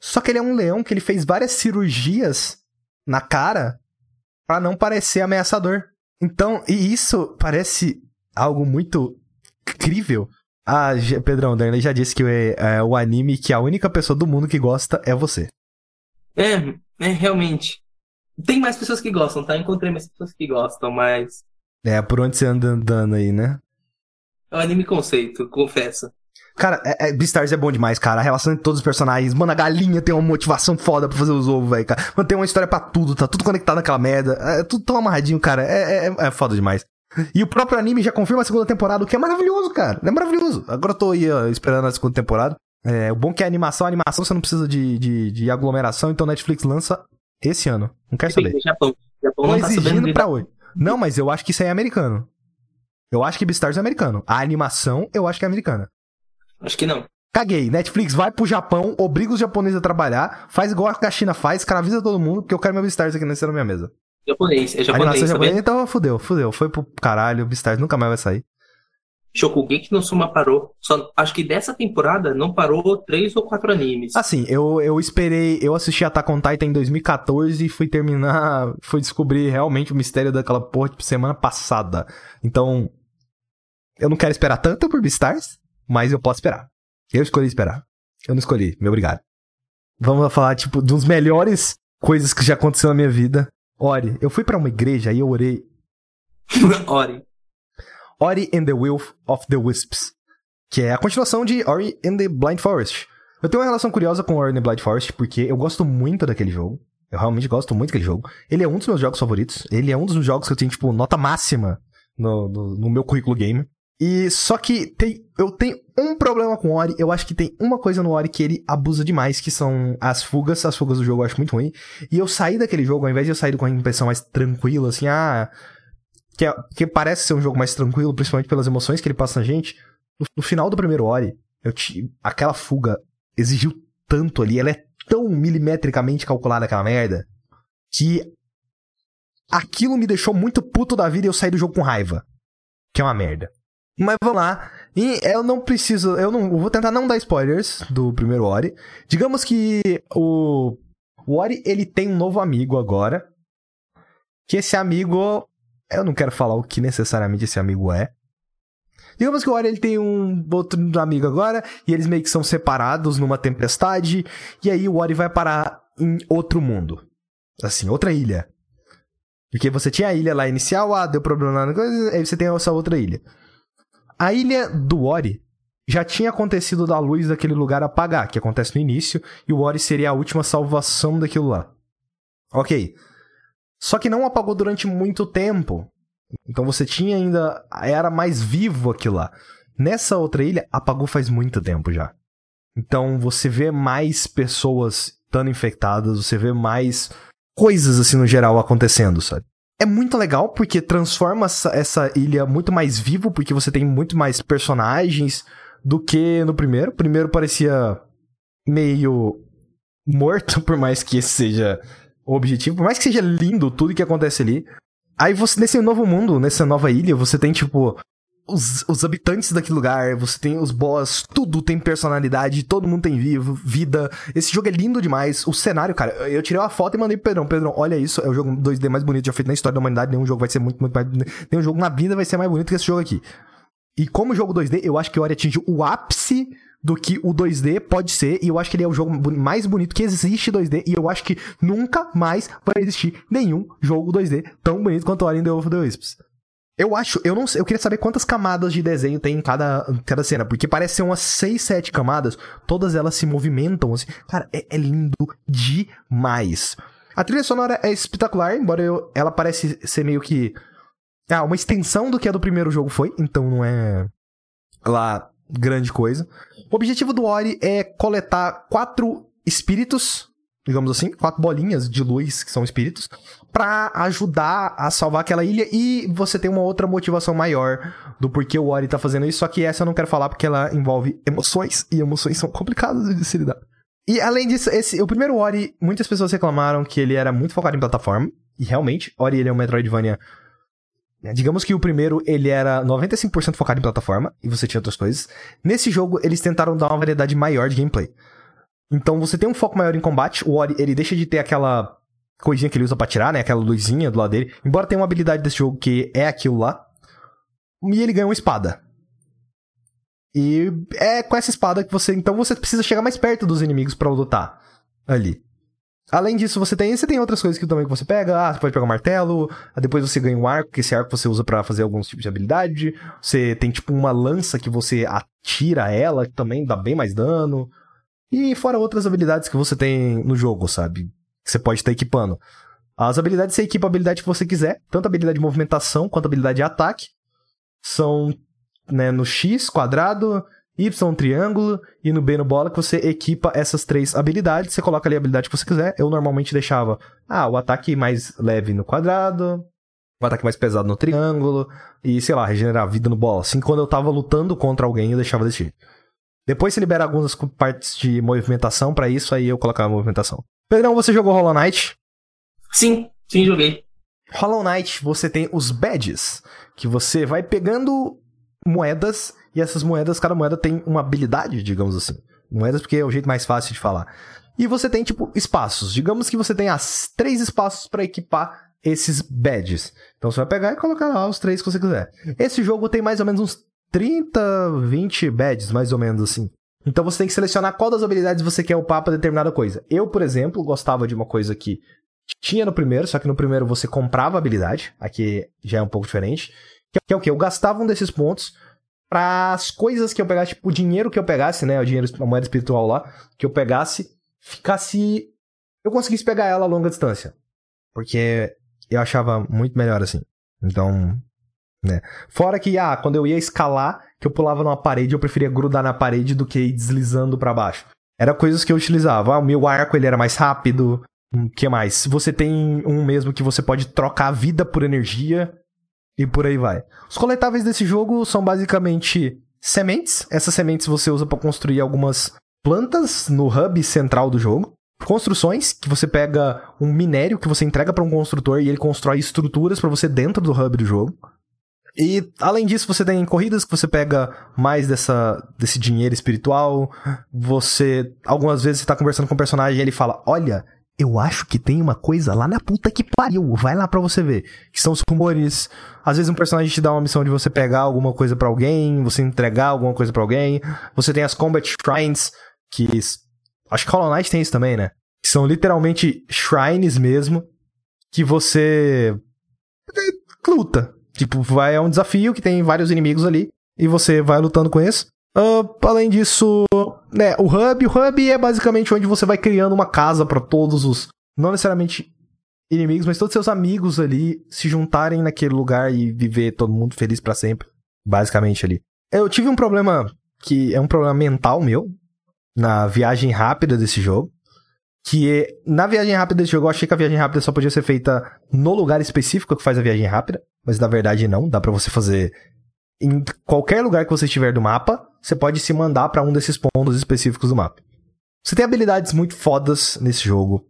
Só que ele é um leão que ele fez várias cirurgias na cara para não parecer ameaçador. Então, e isso parece algo muito incrível. Ah, Pedrão, Darley já disse que é, é, o anime que a única pessoa do mundo que gosta é você. É, é realmente. Tem mais pessoas que gostam, tá? Encontrei mais pessoas que gostam, mas. É, por onde você anda andando aí, né? É um anime conceito, confesso. Cara, é, é, Beastars é bom demais, cara. A relação entre todos os personagens. Mano, a galinha tem uma motivação foda pra fazer os ovos, velho, cara. Mano, tem uma história pra tudo, tá tudo conectado naquela merda. É tudo tão amarradinho, cara. É, é, é foda demais. E o próprio anime já confirma a segunda temporada, o que é maravilhoso, cara. É maravilhoso. Agora eu tô aí ó, esperando a segunda temporada. É, o bom é que a animação, a animação você não precisa de, de, de aglomeração, então Netflix lança esse ano. Não quer saber. Japão. Japão Tô tá exigindo sabendo pra hoje. Não, mas eu acho que isso aí é americano. Eu acho que Beastars é americano. A animação, eu acho que é americana. Acho que não. Caguei. Netflix vai pro Japão, obriga os japoneses a trabalhar, faz igual a China faz, escraviza todo mundo, porque eu quero meu Beastars aqui nessa na minha mesa. Japonês, é japonês, animação tá vendo? então fudeu, fudeu. Foi pro caralho, Beastars nunca mais vai sair. Shokugeki no Soma parou. Só, acho que dessa temporada não parou três ou quatro animes. Assim, eu, eu esperei, eu assisti Attack on Titan em 2014 e fui terminar, [laughs] fui descobrir realmente o mistério daquela porra, tipo, semana passada. Então, eu não quero esperar tanto por Beastars, mas eu posso esperar. Eu escolhi esperar. Eu não escolhi, meu obrigado. Vamos falar, tipo, de uns melhores coisas que já aconteceu na minha vida. Ori, eu fui pra uma igreja e eu orei [laughs] Ori. Ori and the Will of the Wisps, que é a continuação de Ori and the Blind Forest. Eu tenho uma relação curiosa com Ori and the Blind Forest porque eu gosto muito daquele jogo. Eu realmente gosto muito daquele jogo. Ele é um dos meus jogos favoritos. Ele é um dos jogos que eu tenho, tipo, nota máxima no, no, no meu currículo game. E só que tem, eu tenho um problema com o Ori. Eu acho que tem uma coisa no Ori que ele abusa demais, que são as fugas. As fugas do jogo eu acho muito ruim. E eu saí daquele jogo, ao invés de eu sair com a impressão mais tranquila, assim, ah, que, é- que parece ser um jogo mais tranquilo, principalmente pelas emoções que ele passa na gente. No, no final do primeiro Ori, eu ti- aquela fuga exigiu tanto ali, ela é tão milimetricamente calculada aquela merda, que aquilo me deixou muito puto da vida e eu saí do jogo com raiva. Que é uma merda. Mas vamos lá. E eu não preciso. Eu não eu vou tentar não dar spoilers do primeiro Ori. Digamos que o, o Ori ele tem um novo amigo agora. Que esse amigo eu não quero falar o que necessariamente esse amigo é. Digamos que o Ori ele tem um outro amigo agora, e eles meio que são separados numa tempestade, e aí o Ori vai parar em outro mundo. Assim, outra ilha. Porque você tinha a ilha lá inicial, ah, deu problema na coisa, aí você tem essa outra ilha. A ilha do Ori já tinha acontecido da luz daquele lugar apagar, que acontece no início, e o Ori seria a última salvação daquilo lá. Ok. Só que não apagou durante muito tempo. Então você tinha ainda. Era mais vivo aquilo lá. Nessa outra ilha, apagou faz muito tempo já. Então você vê mais pessoas estando infectadas, você vê mais coisas assim no geral acontecendo, sabe? É muito legal porque transforma essa, ilha muito mais vivo, porque você tem muito mais personagens do que no primeiro. O primeiro parecia meio morto, [laughs] por mais que esse seja o objetivo, por mais que seja lindo tudo que acontece ali. Aí você, nesse novo mundo, nessa nova ilha, você tem, tipo, os, os habitantes daquele lugar, você tem os boss, tudo tem personalidade, todo mundo tem vivo, vida. Esse jogo é lindo demais. O cenário, cara, eu tirei uma foto e mandei pro Pedrão. Pedrão, olha isso, é o jogo 2D mais bonito já feito na história da humanidade. Nenhum jogo vai ser muito, muito mais. Nenhum jogo na vida vai ser mais bonito que esse jogo aqui. E como jogo 2D, eu acho que o Ori atingiu o ápice do que o 2D pode ser, e eu acho que ele é o jogo mais bonito que existe 2D, e eu acho que nunca mais vai existir nenhum jogo 2D tão bonito quanto Ori and the Wolf of the Wisps. Eu acho, eu não sei, eu queria saber quantas camadas de desenho tem em cada, cada cena, porque parece ser umas 6, 7 camadas, todas elas se movimentam, assim. Cara, é, é lindo demais. A trilha sonora é espetacular, embora eu- ela parece ser meio que ah, uma extensão do que a do primeiro jogo foi, então não é lá grande coisa. O objetivo do Ori é coletar quatro espíritos, digamos assim, quatro bolinhas de luz que são espíritos, pra ajudar a salvar aquela ilha e você tem uma outra motivação maior do porquê o Ori tá fazendo isso, só que essa eu não quero falar porque ela envolve emoções e emoções são complicadas de se lidar. E além disso, esse, o primeiro Ori, muitas pessoas reclamaram que ele era muito focado em plataforma, e realmente, Ori ele é um Metroidvania né, Digamos que o primeiro ele era 95% focado em plataforma e você tinha outras coisas. Nesse jogo eles tentaram dar uma variedade maior de gameplay. Então você tem um foco maior em combate. O Ori ele deixa de ter aquela coisinha que ele usa pra tirar, né? Aquela luzinha do lado dele. Embora tenha uma habilidade desse jogo que é aquilo lá. E ele ganha uma espada. E é com essa espada que você. Então você precisa chegar mais perto dos inimigos pra lutar ali. Além disso, você tem, você tem outras coisas que também que você pega. Ah, você pode pegar um martelo, depois você ganha um arco, que esse arco você usa para fazer alguns tipos de habilidade. Você tem tipo uma lança que você atira ela, que também dá bem mais dano. E fora outras habilidades que você tem no jogo, sabe? Que você pode estar equipando. As habilidades você equipa a habilidade que você quiser, tanto a habilidade de movimentação quanto a habilidade de ataque. São né, no X, quadrado, Y, triângulo, e no B, no bola, que você equipa essas três habilidades. Você coloca ali a habilidade que você quiser. Eu normalmente deixava, ah, o ataque mais leve no quadrado, o ataque mais pesado no triângulo, e sei lá, regenerar a vida no bola. Assim, quando eu tava lutando contra alguém, eu deixava desse jeito. Depois você libera algumas partes de movimentação para isso, aí eu colocava a movimentação. Pedrão, você jogou Hollow Knight? Sim, sim, joguei. Hollow Knight, você tem os badges, que você vai pegando moedas, e essas moedas, cada moeda tem uma habilidade, digamos assim. Moedas porque é o jeito mais fácil de falar. E você tem, tipo, espaços. Digamos que você tem as três espaços para equipar esses badges. Então você vai pegar e colocar lá os três que você quiser. Esse jogo tem mais ou menos uns 30, 20 badges, mais ou menos assim. Então você tem que selecionar qual das habilidades você quer upar pra determinada coisa. Eu, por exemplo, gostava de uma coisa que tinha no primeiro, só que no primeiro você comprava habilidade. Aqui já é um pouco diferente. Que é o que? Eu gastava um desses pontos para as coisas que eu pegasse, tipo, o dinheiro que eu pegasse, né? O dinheiro, a moeda espiritual lá, que eu pegasse, ficasse. Eu conseguisse pegar ela a longa distância. Porque eu achava muito melhor assim. Então, né? Fora que, ah, quando eu ia escalar, que eu pulava numa parede, eu preferia grudar na parede do que ir deslizando para baixo. Era coisas que eu utilizava. Ah, o meu arco ele era mais rápido. O que mais? Você tem um mesmo que você pode trocar a vida por energia e por aí vai. Os coletáveis desse jogo são basicamente sementes. Essas sementes você usa para construir algumas plantas no hub central do jogo. Construções, que você pega um minério que você entrega para um construtor e ele constrói estruturas para você dentro do hub do jogo. E além disso, você tem corridas que você pega mais dessa, desse dinheiro espiritual. Você. Algumas vezes você tá conversando com o personagem e ele fala: Olha, eu acho que tem uma coisa lá na puta que pariu. Vai lá pra você ver. Que são os rumores. Às vezes um personagem te dá uma missão de você pegar alguma coisa para alguém, você entregar alguma coisa para alguém. Você tem as Combat Shrines, que. Acho que Hollow Knight tem isso também, né? Que são literalmente shrines mesmo. Que você. luta. Tipo, vai é um desafio que tem vários inimigos ali e você vai lutando com eles. Uh, além disso, né, o hub, o hub é basicamente onde você vai criando uma casa para todos os, não necessariamente inimigos, mas todos seus amigos ali se juntarem naquele lugar e viver todo mundo feliz para sempre, basicamente ali. Eu tive um problema que é um problema mental meu na viagem rápida desse jogo, que é, na viagem rápida desse jogo eu achei que a viagem rápida só podia ser feita no lugar específico que faz a viagem rápida mas na verdade não, dá para você fazer em qualquer lugar que você estiver do mapa, você pode se mandar para um desses pontos específicos do mapa. Você tem habilidades muito fodas nesse jogo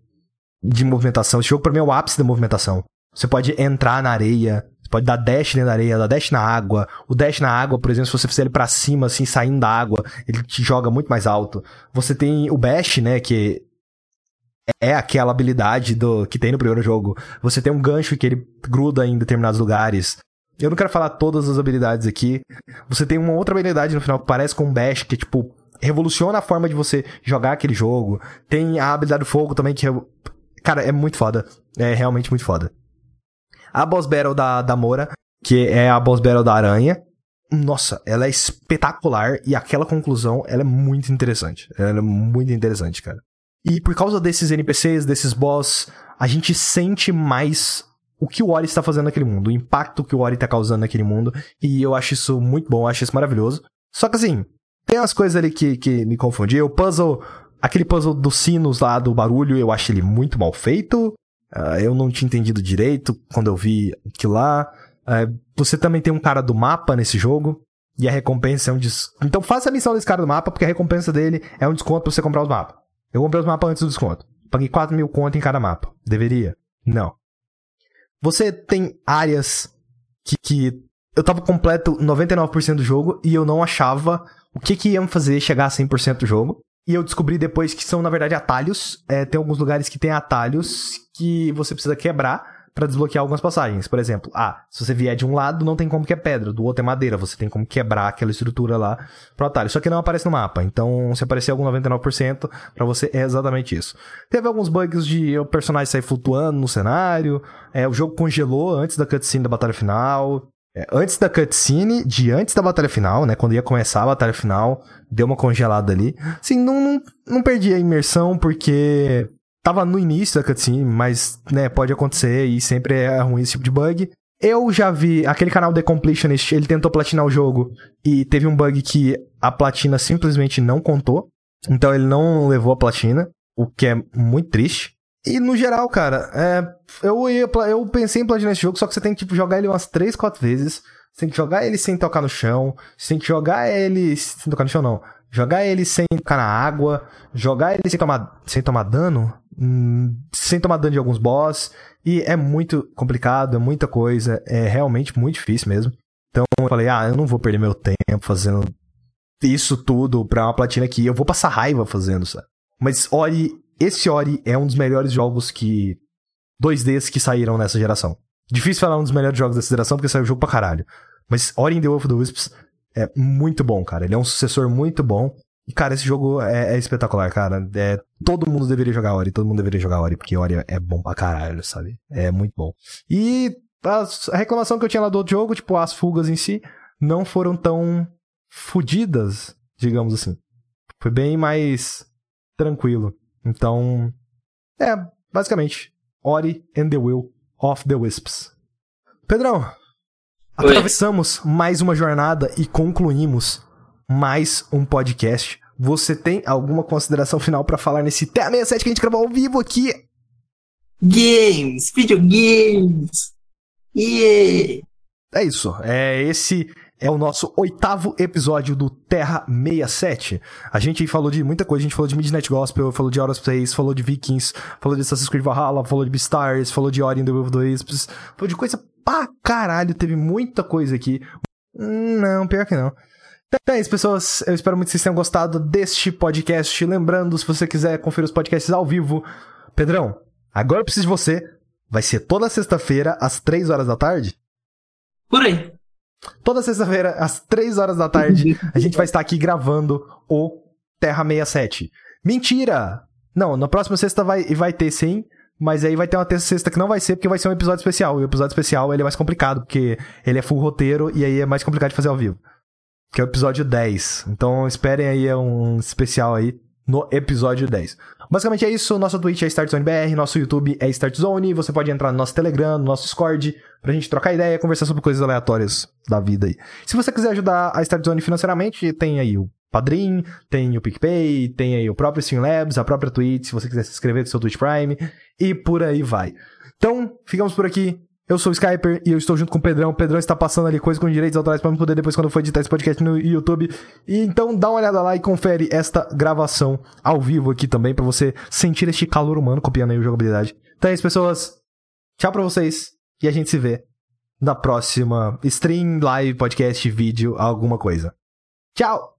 de movimentação. Esse jogo para mim é o ápice da movimentação. Você pode entrar na areia, você pode dar dash dentro da areia, dar dash na água. O dash na água, por exemplo, se você fizer ele para cima assim, saindo da água, ele te joga muito mais alto. Você tem o bash, né, que é aquela habilidade do que tem no primeiro jogo. Você tem um gancho que ele gruda em determinados lugares. Eu não quero falar todas as habilidades aqui. Você tem uma outra habilidade no final que parece com um bash, que tipo revoluciona a forma de você jogar aquele jogo. Tem a habilidade do fogo também que é... cara, é muito foda. É realmente muito foda. A boss battle da da Mora, que é a boss battle da aranha. Nossa, ela é espetacular e aquela conclusão, ela é muito interessante. Ela é muito interessante, cara. E por causa desses NPCs, desses boss, a gente sente mais o que o Ori está fazendo naquele mundo, o impacto que o Ori está causando naquele mundo. E eu acho isso muito bom, eu acho isso maravilhoso. Só que assim, tem umas coisas ali que, que me confundiam. O puzzle, aquele puzzle dos sinos lá do barulho, eu acho ele muito mal feito. Uh, eu não tinha entendido direito quando eu vi aquilo lá. Uh, você também tem um cara do mapa nesse jogo. E a recompensa é um des... Então faça a missão desse cara do mapa, porque a recompensa dele é um desconto pra você comprar os mapas. Eu comprei os mapas antes do desconto. Paguei 4 mil conto em cada mapa. Deveria? Não. Você tem áreas que, que eu tava completo 99% do jogo e eu não achava o que que iam fazer chegar a 100% do jogo. E eu descobri depois que são, na verdade, atalhos. É, tem alguns lugares que tem atalhos que você precisa quebrar para desbloquear algumas passagens. Por exemplo, ah, se você vier de um lado, não tem como que é pedra, do outro é madeira, você tem como quebrar aquela estrutura lá pro atalho. Só que não aparece no mapa, então se aparecer algum 99%, para você é exatamente isso. Teve alguns bugs de o personagem sair flutuando no cenário, é, o jogo congelou antes da cutscene da batalha final, é, antes da cutscene, de antes da batalha final, né? Quando ia começar a batalha final, deu uma congelada ali. Sim, não, não, não perdi a imersão porque tava no início da cutscene, mas, né, pode acontecer e sempre é ruim esse tipo de bug. Eu já vi aquele canal The Completionist, ele tentou platinar o jogo e teve um bug que a platina simplesmente não contou. Então ele não levou a platina, o que é muito triste. E no geral, cara, é, eu, ia, eu pensei em platinar esse jogo, só que você tem que tipo, jogar ele umas 3, 4 vezes. Você tem que jogar ele sem tocar no chão. Você tem que jogar ele. Sem tocar no chão, não. Jogar ele sem tocar na água. Jogar ele sem tomar, sem tomar dano. Hum, sem tomar dano de alguns boss. E é muito complicado, é muita coisa. É realmente muito difícil mesmo. Então eu falei, ah, eu não vou perder meu tempo fazendo isso tudo pra uma platina aqui. Eu vou passar raiva fazendo, sabe? Mas Ori esse Ori é um dos melhores jogos que. 2Ds que saíram nessa geração. Difícil falar um dos melhores jogos dessa geração porque saiu jogo pra caralho. Mas Ori and the Wolf of the Wisps é muito bom, cara. Ele é um sucessor muito bom. E, cara, esse jogo é, é espetacular, cara. É, todo mundo deveria jogar Ori, todo mundo deveria jogar Ori, porque Ori é bom pra caralho, sabe? É muito bom. E a, a reclamação que eu tinha lá do outro jogo, tipo, as fugas em si, não foram tão fodidas, digamos assim. Foi bem mais tranquilo. Então, é, basicamente, Ori and the Will of the Wisps. Pedrão, Oi. atravessamos mais uma jornada e concluímos mais um podcast. Você tem alguma consideração final para falar nesse TEA67 que a gente gravou ao vivo aqui? Games, videogames. Yeah. É isso. É esse é o nosso oitavo episódio do Terra 67. A gente falou de muita coisa, a gente falou de Midnight Gospel, falou de Aerospace, falou de Vikings, falou de Assassin's Creed Valhalla, falou de Beastars, falou de Ori and the Will of the Wisps, falou de coisa pra caralho, teve muita coisa aqui. Não, pior que não. Então é isso, pessoas. Eu espero muito que vocês tenham gostado deste podcast. Lembrando, se você quiser conferir os podcasts ao vivo, Pedrão, agora eu preciso de você. Vai ser toda sexta-feira, às 3 horas da tarde? Por aí. Toda sexta-feira, às 3 horas da tarde, a gente vai estar aqui gravando o Terra 67. Mentira! Não, na próxima sexta vai, vai ter sim, mas aí vai ter uma terça sexta que não vai ser, porque vai ser um episódio especial. E o episódio especial ele é mais complicado, porque ele é full roteiro e aí é mais complicado de fazer ao vivo. Que é o episódio 10. Então esperem aí um especial aí no episódio 10. Basicamente é isso, nosso Twitch é StartZoneBR, nosso YouTube é StartZone, você pode entrar no nosso Telegram, no nosso Discord, pra gente trocar ideia, conversar sobre coisas aleatórias da vida aí. Se você quiser ajudar a StartZone financeiramente, tem aí o Padrim, tem o PicPay, tem aí o próprio Streamlabs, a própria Twitch, se você quiser se inscrever no seu Twitch Prime, e por aí vai. Então, ficamos por aqui. Eu sou o Skyper e eu estou junto com o Pedrão. O Pedrão está passando ali coisas com direitos autorais para poder depois quando for editar esse podcast no YouTube. E então dá uma olhada lá e confere esta gravação ao vivo aqui também para você sentir este calor humano copiando aí o jogabilidade. Então é isso, pessoas. Tchau para vocês e a gente se vê na próxima stream, live, podcast, vídeo, alguma coisa. Tchau!